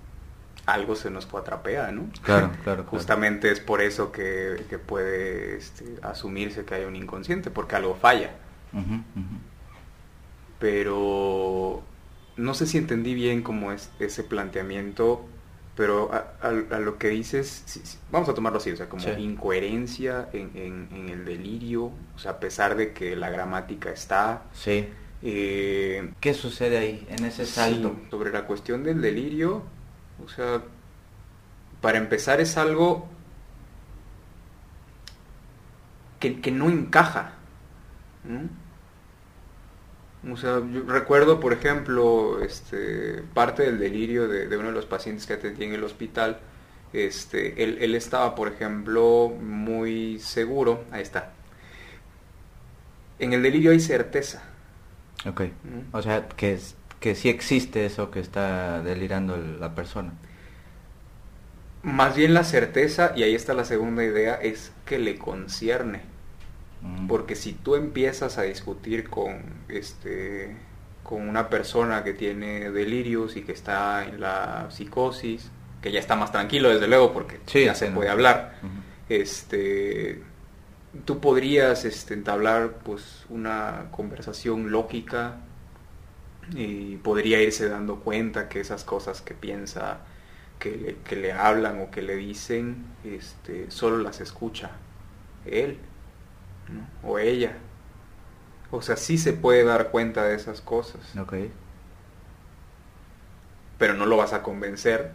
algo se nos cuatrapea, ¿no? Claro, claro. Justamente es por eso que, puede este, asumirse que hay un inconsciente, porque algo falla. Pero no sé si entendí bien cómo es ese planteamiento pero a, lo que dices, vamos a tomarlo así, o sea, como incoherencia en, el delirio, o sea, a pesar de que la gramática está. Sí. Eh, ¿Qué sucede ahí, en ese salto? sobre la cuestión del delirio, o sea, para empezar es algo que, que no encaja. O sea, yo recuerdo, por ejemplo, este, parte del delirio de, uno de los pacientes que atendí en el hospital. Este, él, estaba, por ejemplo, muy seguro. Ahí está. En el delirio hay certeza. Ok. O sea, que, que sí existe eso que está delirando la persona. Más bien la certeza, y ahí está la segunda idea, es que le concierne. Porque si tú empiezas a discutir con, este, con una persona que tiene delirios y que está en la psicosis, que ya está más tranquilo desde luego porque ya se puede hablar, este, tú podrías este, entablar pues una conversación lógica y podría irse dando cuenta que esas cosas que piensa, que le, que le hablan o que le dicen, este, solo las escucha él o ella. O sea, sí se puede dar cuenta de esas cosas. Ok. Pero no lo vas a convencer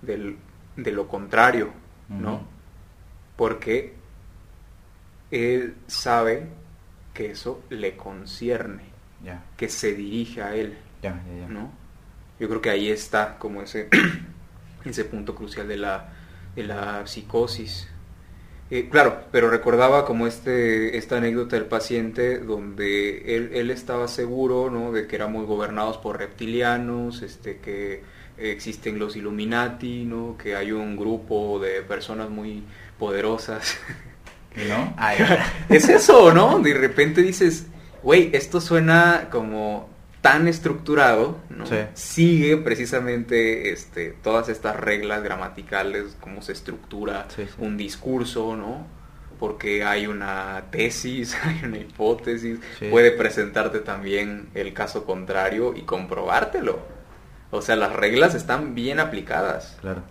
del, de lo contrario, ¿no? Porque él sabe que eso le concierne, que se dirige a él, ¿no? Yo creo que ahí está como ese, ese punto crucial de la, de la psicosis. Eh, claro, pero recordaba como este, esta anécdota del paciente donde él, él estaba seguro ¿no? de que éramos gobernados por reptilianos, este, que existen los Illuminati, ¿no? que hay un grupo de personas muy poderosas. ¿No? es eso, ¿no? De repente dices, güey, esto suena como tan estructurado, ¿no? Sigue precisamente este, todas estas reglas gramaticales, cómo se estructura un discurso, ¿no? Porque hay una tesis, hay una hipótesis, puede presentarte también el caso contrario y comprobártelo. O sea, las reglas están bien aplicadas. Claro.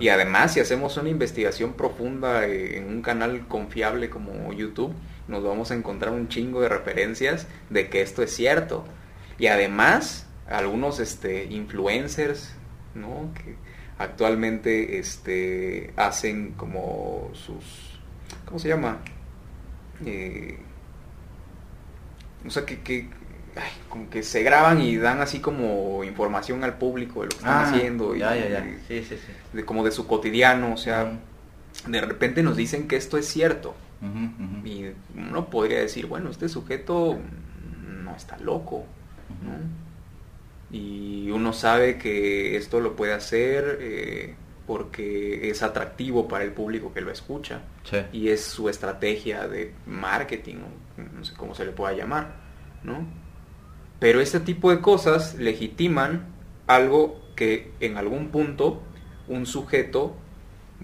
Y además, si hacemos una investigación profunda en un canal confiable como YouTube, nos vamos a encontrar un chingo de referencias de que esto es cierto. Y además, algunos este, influencers, ¿no? Que actualmente este, hacen como sus... ¿Cómo se llama? Eh, o sea, que, que como que se graban y dan así como información al público de lo que están ah, haciendo. Y, ya, ya, ya. Sí, sí, sí. De, como de su cotidiano, o sea, de repente nos dicen que esto es cierto. Y uno podría decir, bueno, este sujeto no está loco, Y uno sabe que esto lo puede hacer eh, porque es atractivo para el público que lo escucha. Y es su estrategia de marketing, no sé cómo se le pueda llamar, ¿no? Pero este tipo de cosas legitiman algo que en algún punto un sujeto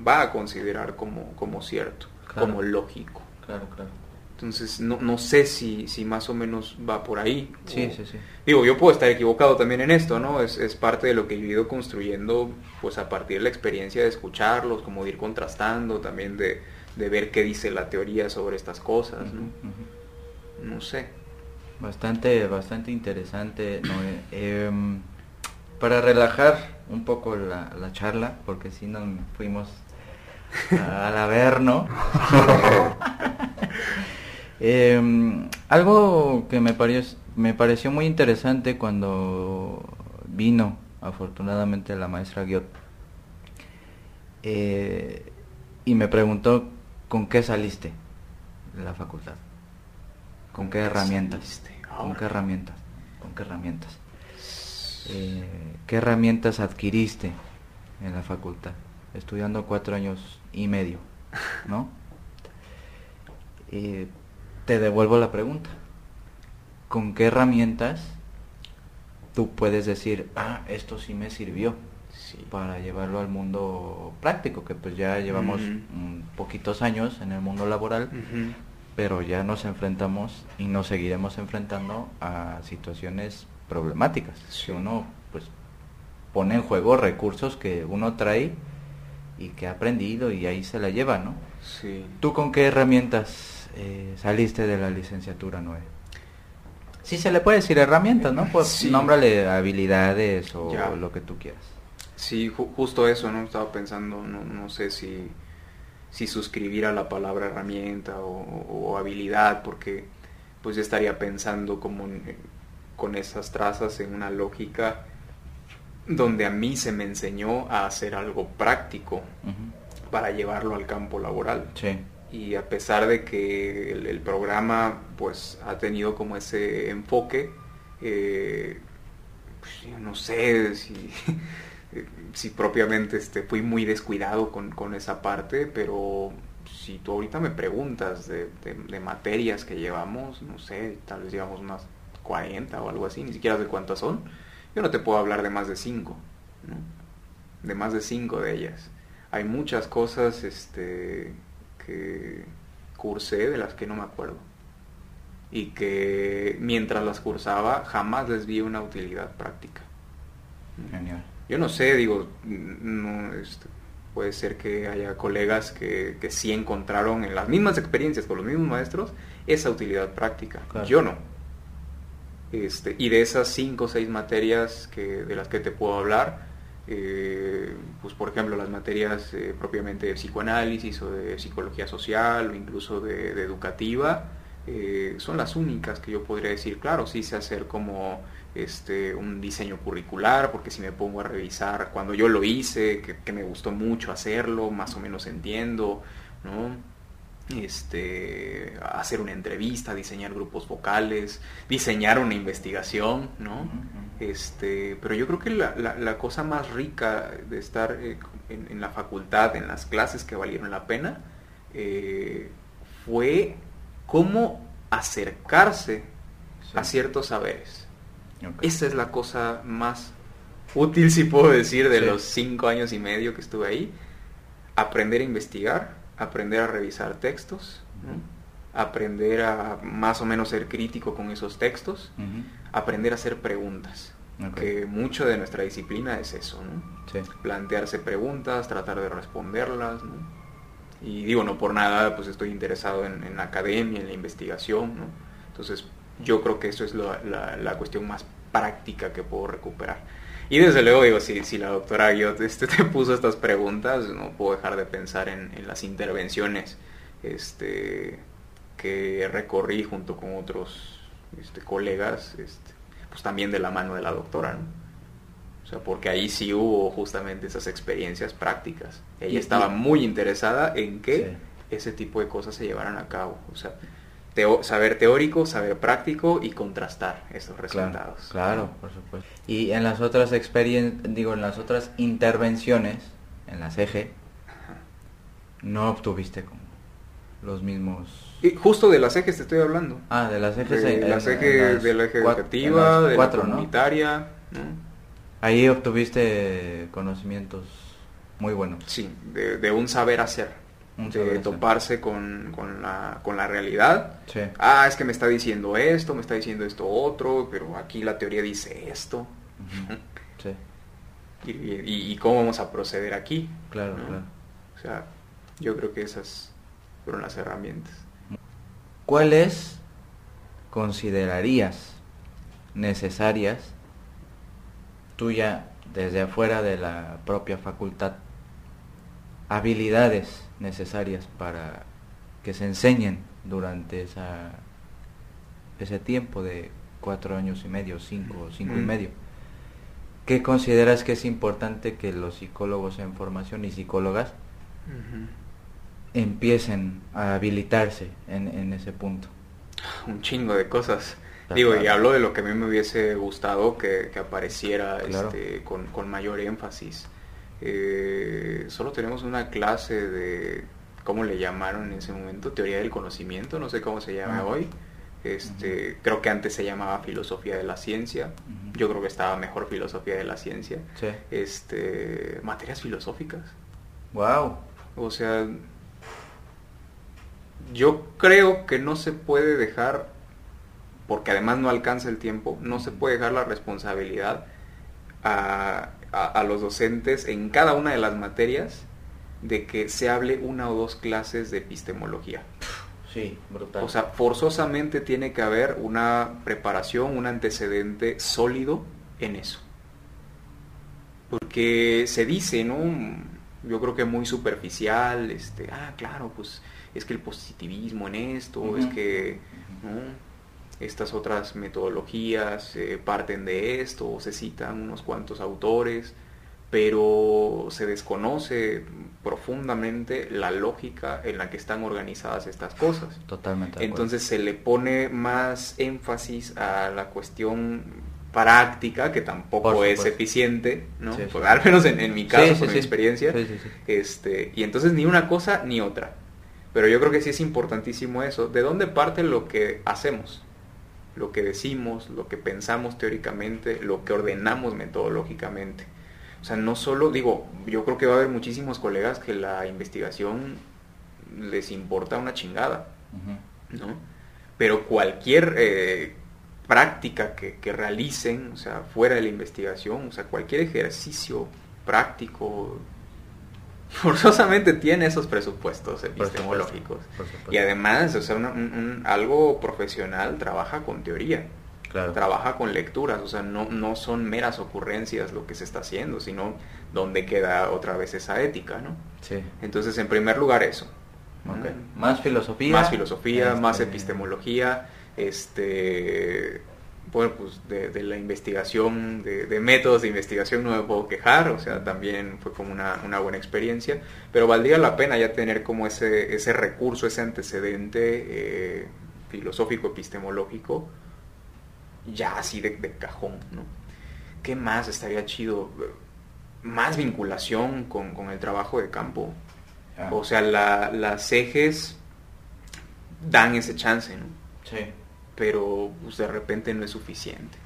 va a considerar como, como cierto, como lógico. Claro, claro. Entonces, no, no sé si, si más o menos va por ahí. Sí, sí, sí. Digo, yo puedo estar equivocado también en esto, ¿no? Es, es, parte de lo que yo he ido construyendo, pues a partir de la experiencia de escucharlos, como de ir contrastando, también de, de ver qué dice la teoría sobre estas cosas, ¿no? No sé. Bastante, bastante interesante, em, para relajar un poco la, charla, porque si nos fuimos al averno. eh, algo que me pareció, me pareció muy interesante cuando vino, afortunadamente, la maestra Guiot, eh, y me preguntó con qué saliste de la facultad. ¿Con qué herramientas? ¿Con qué herramientas? ¿Con qué herramientas? Eh, ¿Qué herramientas adquiriste en la facultad? Estudiando cuatro años y medio, ¿no? Eh, te devuelvo la pregunta. ¿Con qué herramientas tú puedes decir, ah, esto sí me sirvió para llevarlo al mundo práctico, que pues ya llevamos poquitos años en el mundo laboral, pero ya nos enfrentamos y nos seguiremos enfrentando a situaciones problemáticas. Si uno pues pone en juego recursos que uno trae y que ha aprendido y ahí se la lleva, ¿no? Sí. ¿Tú con qué herramientas eh, saliste de la licenciatura, Noé? Sí se le puede decir herramientas, ¿no? Pues sí. nómbrale habilidades o lo que tú quieras. Sí, justo eso, ¿no? Estaba pensando, no, no sé si si suscribir a la palabra herramienta o, habilidad, porque pues estaría pensando como con esas trazas en una lógica donde a mí se me enseñó a hacer algo práctico para llevarlo al campo laboral. Y a pesar de que el, programa pues ha tenido como ese enfoque, eh, pues, no sé si si propiamente este, fui muy descuidado con, esa parte, pero si tú ahorita me preguntas de, materias que llevamos, no sé, tal vez llevamos unas 40 o algo así, ni siquiera sé cuántas son, yo no te puedo hablar de más de 5, de más de 5 de ellas. Hay muchas cosas este, que cursé de las que no me acuerdo. y que mientras las cursaba jamás les vi una utilidad práctica. Genial. Yo no sé, digo, no, este, puede ser que haya colegas que, que sí encontraron en las mismas experiencias con los mismos maestros esa utilidad práctica. Claro. Yo no. Este, y de esas cinco o seis materias que, de las que te puedo hablar, eh, pues por ejemplo las materias eh, propiamente de psicoanálisis o de psicología social o incluso de, educativa, eh, son las únicas que yo podría decir, claro, sí sé hacer como este, un diseño curricular, porque si me pongo a revisar cuando yo lo hice, que, que me gustó mucho hacerlo, más o menos entiendo, ¿no? Este, hacer una entrevista, diseñar grupos vocales, diseñar una investigación, ¿no? Este, pero yo creo que la, la, la cosa más rica de estar eh, en, en, la facultad, en las clases que valieron la pena, eh, fue cómo acercarse sí. a ciertos saberes. Okay. Esa es la cosa más útil, si puedo decir, de sí. los cinco años y medio que estuve ahí. Aprender a investigar, aprender a revisar textos, aprender a más o menos ser crítico con esos textos, uh -huh. aprender a hacer preguntas. Okay. Que mucho de nuestra disciplina es eso, ¿no? Sí. Plantearse preguntas, tratar de responderlas, ¿no? Y digo, no por nada, pues estoy interesado en, en la academia, en la investigación, ¿no? Entonces, yo creo que eso es la, cuestión más práctica que puedo recuperar. Y desde luego, digo, si, si la doctora Guiot este, te puso estas preguntas, no puedo dejar de pensar en, en las intervenciones este, que recorrí junto con otros este, colegas, este, pues también de la mano de la doctora, ¿no? O sea, porque ahí sí hubo justamente esas experiencias prácticas. Ella estaba muy interesada en que sí. ese tipo de cosas se llevaran a cabo. O sea, teo saber teórico, saber práctico y contrastar esos resultados. Claro, claro, por supuesto. Y en las otras experiencias, digo, en las otras intervenciones, en la CG, no obtuviste como los mismos... Y justo de las ejes te estoy hablando. Ah, de las ejes. De las ejes de la eje educativa, de la comunitaria. ¿no? ¿no? Ahí obtuviste conocimientos muy buenos. Sí, de, de un saber hacer. De toparse con, con, la, con la realidad. Sí. Ah, es que me está diciendo esto, me está diciendo esto otro, pero aquí la teoría dice esto. Uh -huh. Sí. Y, y, y, cómo vamos a proceder aquí. Claro, ¿no? claro. O sea, yo creo que esas fueron las herramientas. ¿Cuáles considerarías necesarias tuya desde afuera de la propia facultad habilidades necesarias para que se enseñen durante esa ese tiempo de cuatro años y medio, cinco, cinco mm. y medio. ¿Qué consideras que es importante que los psicólogos en formación y psicólogas uh -huh. empiecen a habilitarse en, en, ese punto? Un chingo de cosas. Digo, y hablo de lo que a mí me hubiese gustado que, que apareciera claro. este, con, con, mayor énfasis. Eh, solo tenemos una clase de, ¿cómo le llamaron en ese momento? Teoría del conocimiento, no sé cómo se llama ah. hoy. Este, uh -huh. Creo que antes se llamaba filosofía de la ciencia. Uh -huh. Yo creo que estaba mejor filosofía de la ciencia. Sí. Este, materias filosóficas. Wow. O sea, yo creo que no se puede dejar, porque además no alcanza el tiempo, no se puede dejar la responsabilidad a, a, a los docentes en cada una de las materias de que se hable una o dos clases de epistemología. Sí, brutal. O sea, forzosamente tiene que haber una preparación, un antecedente sólido en eso. Porque se dice, ¿no? Yo creo que muy superficial, este, ah, claro, pues es que el positivismo en esto, uh -huh. es que, ¿no? Estas otras metodologías eh, parten de esto, o se citan unos cuantos autores, pero se desconoce profundamente la lógica en la que están organizadas estas cosas. Totalmente. Entonces se le pone más énfasis a la cuestión práctica, que tampoco es eficiente, ¿no? Sí, pues, al menos en, en, mi caso, sí, por sí, mi experiencia. Este, y entonces ni una cosa ni otra. Pero yo creo que sí es importantísimo eso. ¿De dónde parte lo que hacemos? Lo que decimos, lo que pensamos teóricamente, lo que ordenamos metodológicamente. O sea, no solo, digo, yo creo que va a haber muchísimos colegas que la investigación les importa una chingada, uh -huh. ¿no? pero cualquier eh, práctica que, que, realicen, o sea, fuera de la investigación, o sea, cualquier ejercicio práctico, forzosamente tiene esos presupuestos epistemológicos. y además, o sea, algo profesional trabaja con teoría. Trabaja con lecturas, o sea, no, no son meras ocurrencias lo que se está haciendo, sino donde queda otra vez esa ética, ¿no? Sí. Entonces, en primer lugar, eso. Más filosofía. Más filosofía, más este, epistemología, este bueno, pues de, la investigación, de, métodos de investigación no me puedo quejar, o sea, también fue como una, una, buena experiencia, pero valdría la pena ya tener como ese, ese recurso, ese antecedente eh, filosófico, epistemológico, ya así de, cajón, ¿no? ¿Qué más estaría chido? Más vinculación con, con el trabajo de campo. Ah. O sea, la, las ejes dan ese chance, ¿no? Sí. Pero pues, de repente no es suficiente.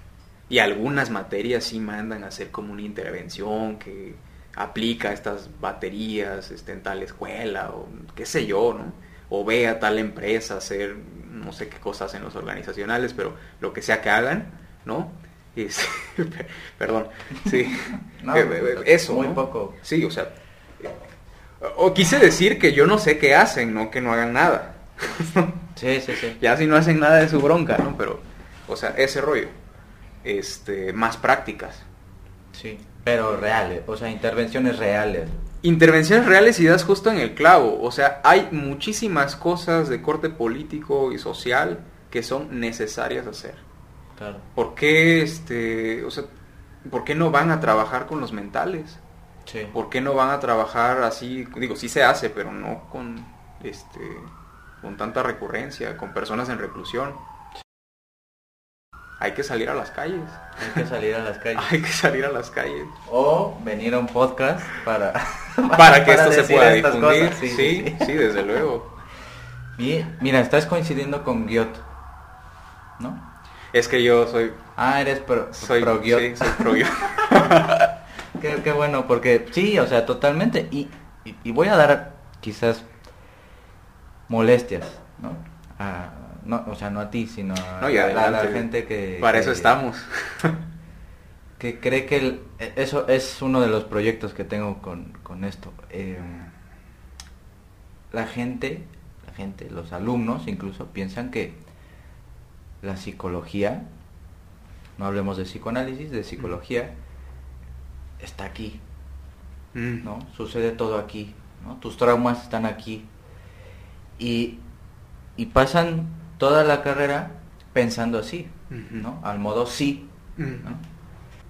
Y algunas materias sí mandan a hacer como una intervención que aplica estas baterías este, en tal escuela o qué sé yo, ¿no? O ve a tal empresa hacer no sé qué cosas en los organizacionales, pero lo que sea que hagan, ¿no? perdón, sí. Eh, eh, eso. Muy poco. Sí, o sea. O quise decir que yo no sé qué hacen, no que no hagan nada. sí, sí, sí. Ya si no hacen nada de su bronca, ¿no? Pero, o sea, ese rollo. Este, más prácticas. Sí, pero reales, o sea, intervenciones reales intervenciones reales y das justo en el clavo. O sea, hay muchísimas cosas de corte político y social que son necesarias hacer. Claro. ¿Por qué, este, o sea, ¿por qué no van a trabajar con los mentales? Sí. ¿Por qué no van a trabajar así? Digo, sí se hace, pero no con, este, con tanta recurrencia, con personas en reclusión hay que salir a las calles. Hay que salir a las calles. hay que salir a las calles. O venir a un podcast para... para, que esto se pueda difundir. Sí sí, sí, desde luego. Y, mira, estás coincidiendo con Giot, ¿no? Es que yo soy... Ah, eres pro, soy, pro Giot. Sí, soy pro Giot. qué, bueno, porque sí, o sea, totalmente. Y, y, voy a dar quizás molestias, ¿no? A, no, o sea, no a ti, sino a, la, gente que... Para eso estamos. que cree que eso es uno de los proyectos que tengo con, esto. Eh, la gente, la gente, los alumnos incluso, piensan que la psicología, no hablemos de psicoanálisis, de psicología, está aquí. Mm. ¿no? Sucede todo aquí. ¿no? Tus traumas están aquí. Y, y pasan toda la carrera pensando así, ¿no? Al modo sí.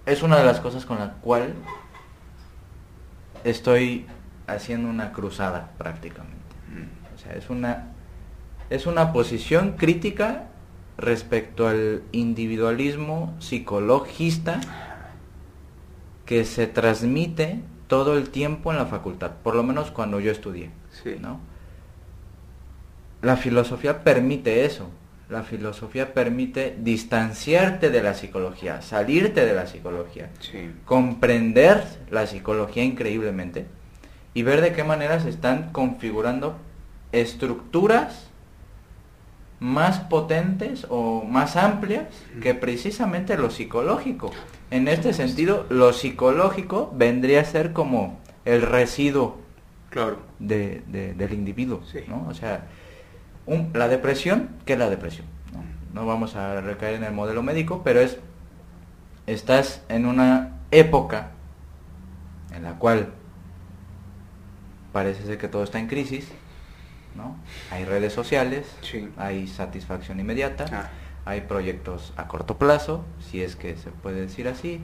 Es una de las cosas con la cual estoy haciendo una cruzada prácticamente. O sea, es una es una posición crítica respecto al individualismo psicologista que se transmite todo el tiempo en la facultad, por lo menos cuando yo estudié, ¿no? La filosofía permite eso. La filosofía permite distanciarte de la psicología, salirte de la psicología, comprender la psicología increíblemente y ver de qué manera se están configurando estructuras más potentes o más amplias que precisamente lo psicológico. En este sentido, lo psicológico vendría a ser como el residuo claro. de, del individuo. ¿no? O sea, la depresión, ¿qué es la depresión? ¿no? vamos a recaer en el modelo médico, pero es, estás en una época en la cual parece ser que todo está en crisis, ¿no? Hay redes sociales, hay satisfacción inmediata, ah. hay proyectos a corto plazo, si es que se puede decir así,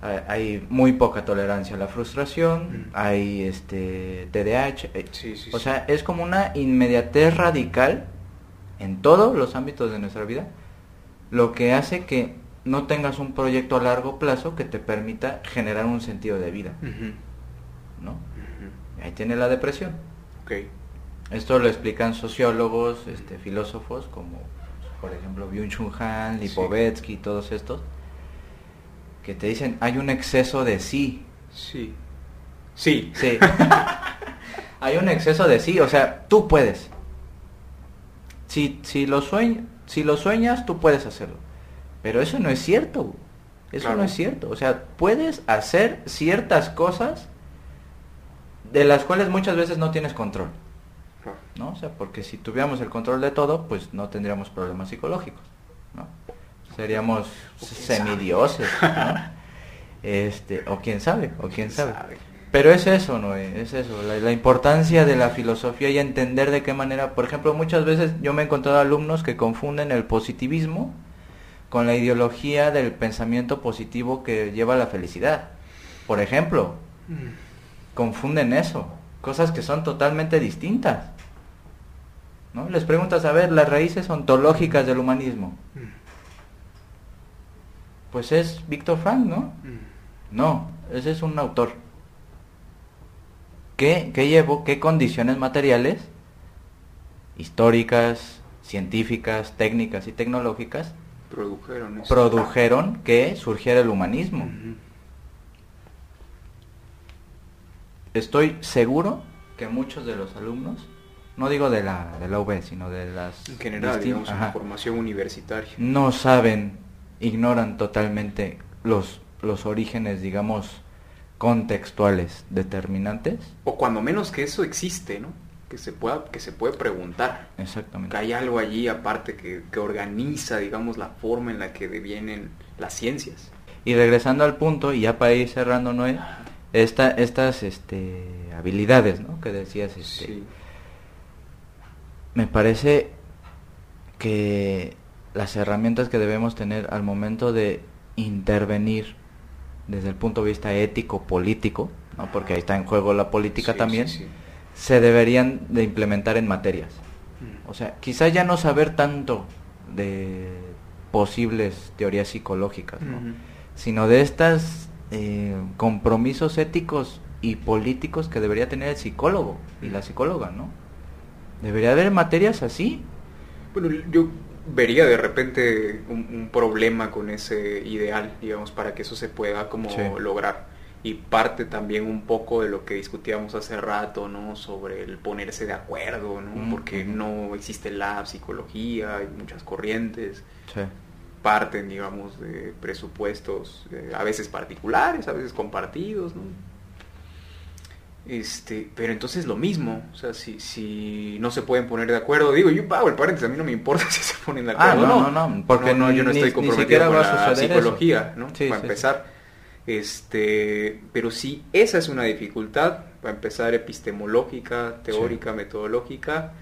hay muy poca tolerancia a la frustración, mm. hay este TDAH, eh, o sea, es como una inmediatez radical en todos los ámbitos de nuestra vida, lo que hace que no tengas un proyecto a largo plazo que te permita generar un sentido de vida, ¿no? Ahí tiene la depresión. Esto lo explican sociólogos, este, filósofos como, por ejemplo, Byung-Chul Han, Lipovetsky, todos estos que te dicen hay un exceso de sí. Sí. Sí. Sí. hay un exceso de sí, o sea, tú puedes. Si, si lo sueño, Si lo sueñas, tú puedes hacerlo. Pero eso no es cierto. Eso Claro. no es cierto. O sea, puedes hacer ciertas cosas de las cuales muchas veces no tienes control. ¿no? O sea, porque si tuviéramos el control de todo, pues no tendríamos problemas psicológicos. Seríamos semidioses, ¿no? Este, o quién sabe, o quién sabe. Pero es eso, ¿no? Es eso, la, la importancia de la filosofía y entender de qué manera, por ejemplo, muchas veces yo me he encontrado alumnos que confunden el positivismo con la ideología del pensamiento positivo que lleva a la felicidad. Por ejemplo, Mm. confunden eso, cosas que son totalmente distintas. ¿No? Les preguntas, a ver, las raíces ontológicas del humanismo. Pues es Víctor Frank, ¿no? Mm. No, ese es un autor. ¿Qué, qué llevó? ¿Qué condiciones materiales, históricas, científicas, técnicas y tecnológicas Produjeron eso. produjeron que surgiera el humanismo? Estoy seguro que muchos de los alumnos, no digo de la, de la UB, sino de las... En general, digamos, en formación universitaria. no saben, ignoran totalmente los, los orígenes, digamos, contextuales determinantes. O cuando menos que eso existe, ¿no? Que se pueda, que se puede preguntar. Exactamente. Que hay algo allí aparte que, que organiza, digamos, la forma en la que devienen las ciencias. Y regresando al punto, y ya para ir cerrando, Noé, esta, estas este, habilidades ¿no? que decías, este, Sí. me parece que las herramientas que debemos tener al momento de intervenir desde el punto de vista ético, político, ¿no? porque ahí está en juego la política Sí, también, sí, sí. se deberían de implementar en materias. O sea, quizás ya no saber tanto de posibles teorías psicológicas, ¿no? Sino de estos compromisos éticos y políticos que debería tener el psicólogo y la psicóloga, ¿no? Debería haber materias así. Bueno, yo vería de repente un, un problema con ese ideal, digamos, para que eso se pueda como Sí. lograr. Y parte también un poco de lo que discutíamos hace rato, ¿no? Sobre el ponerse de acuerdo, ¿no? Mm, Porque no existe la psicología, hay muchas corrientes, Sí. parten, digamos, de presupuestos eh, a veces particulares, a veces compartidos, ¿no? Este, pero entonces lo mismo, o sea, si, si no se pueden poner de acuerdo, digo, yo pago el paréntesis, a mí no me importa si se ponen de Ah, acuerdo. no, o no, no, no, porque no, yo no ni- estoy ni comprometido con la eso. psicología, ¿no? Sí, para sí, empezar. Este, pero sí, esa es una dificultad, para empezar, epistemológica, teórica, metodológica.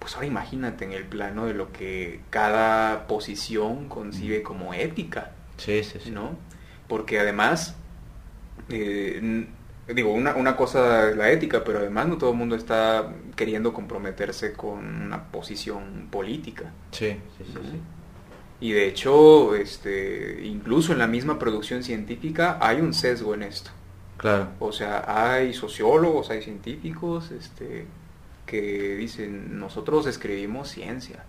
Pues ahora imagínate en el plano de lo que cada posición concibe como ética. Sí, sí, sí. ¿no? Porque además, eh, digo, una, una cosa es la ética, pero además no todo el mundo está queriendo comprometerse con una posición política. Sí, sí, sí, sí. Y de hecho, este, incluso en la misma producción científica hay un sesgo en esto. Claro. O sea, hay sociólogos, hay científicos, este, que dicen, nosotros escribimos ciencia.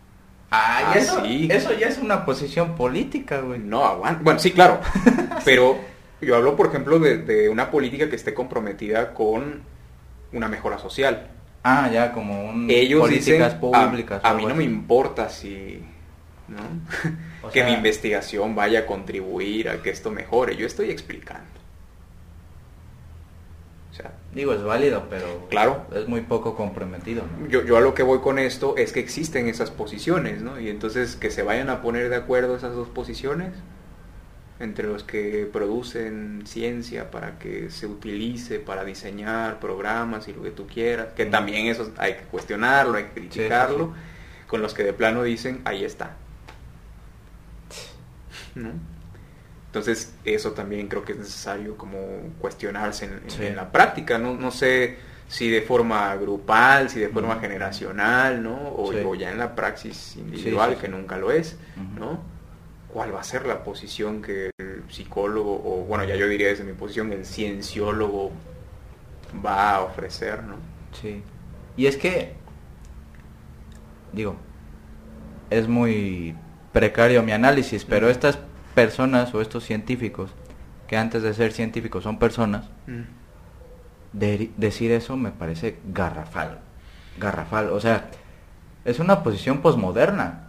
Ah, Ah, eso, sí. eso ya es una posición política, güey. No aguanta. Bueno, sí, claro. Pero yo hablo, por ejemplo, de, de una política que esté comprometida con una mejora social. Ah, ya, como un Ellos políticas dicen, "A- públicas. a, o mí no me así". importa si... ¿no? O que sea- mi investigación vaya a contribuir a que esto mejore. Yo estoy explicando. O sea, Digo, es válido, pero Claro. es muy poco comprometido. ¿no? yo, yo a lo que voy con esto es que existen esas posiciones, ¿no? Y entonces que se vayan a poner de acuerdo esas dos posiciones entre los que producen ciencia para que se utilice para diseñar programas y lo que tú quieras, que también eso hay que cuestionarlo, hay que criticarlo, sí. con los que de plano dicen, ahí está. ¿No? Entonces, eso también creo que es necesario como cuestionarse en, en- Sí. en la práctica. No, no sé si de forma grupal, si de forma generacional, ¿no? O, Sí. o ya en la praxis individual, Sí, sí, que nunca lo es. ¿no? ¿Cuál va a ser la posición que el psicólogo, o bueno, ya yo diría desde mi posición, el cienciólogo va a ofrecer, ¿no? Sí. Y es que, digo, es muy precario mi análisis, pero estas personas o estos científicos, que antes de ser científicos son personas, de- decir eso me parece garrafal. Garrafal. O sea, es una posición posmoderna.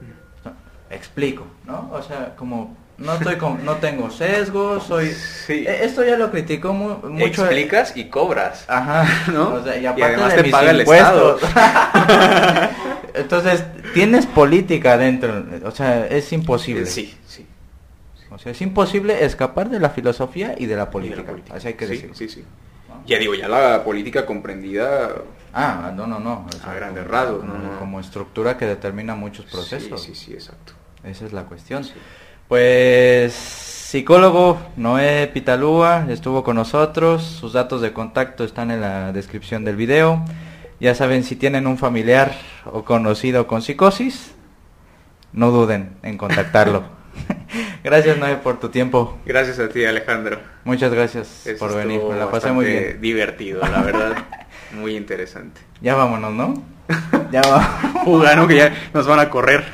Explico, ¿no? O sea, como no estoy con, no tengo sesgo, soy Sí. Eh, esto ya lo criticó mu- mucho Explicas y cobras. Ajá, ¿no? O sea, y Y aparte además de te paga el impuestos. Entonces, tienes política dentro, o sea, es imposible. Sí, sí. O sea, es imposible escapar de la filosofía y de la de política. la política. Así hay que sí, decirlo. Sí, sí. Ya digo, ya la política comprendida Ah, no, no, no. o sea, A grandes como- rasgos, como, no, no. como estructura que determina muchos procesos. Sí, sí, sí, exacto. Esa es la cuestión. Sí. Pues psicólogo Noé Pitalúa estuvo con nosotros. Sus datos de contacto están en la descripción del video. Ya saben, si tienen un familiar o conocido con psicosis, no duden en contactarlo. gracias Noé por tu tiempo. Gracias a ti, Alejandro. Muchas gracias Eso por venir. Me la pasé muy bien. Divertido, la verdad. Muy interesante. Ya vámonos, ¿no? Ya vamos. Fuga, ¿no? Que ya nos van a correr.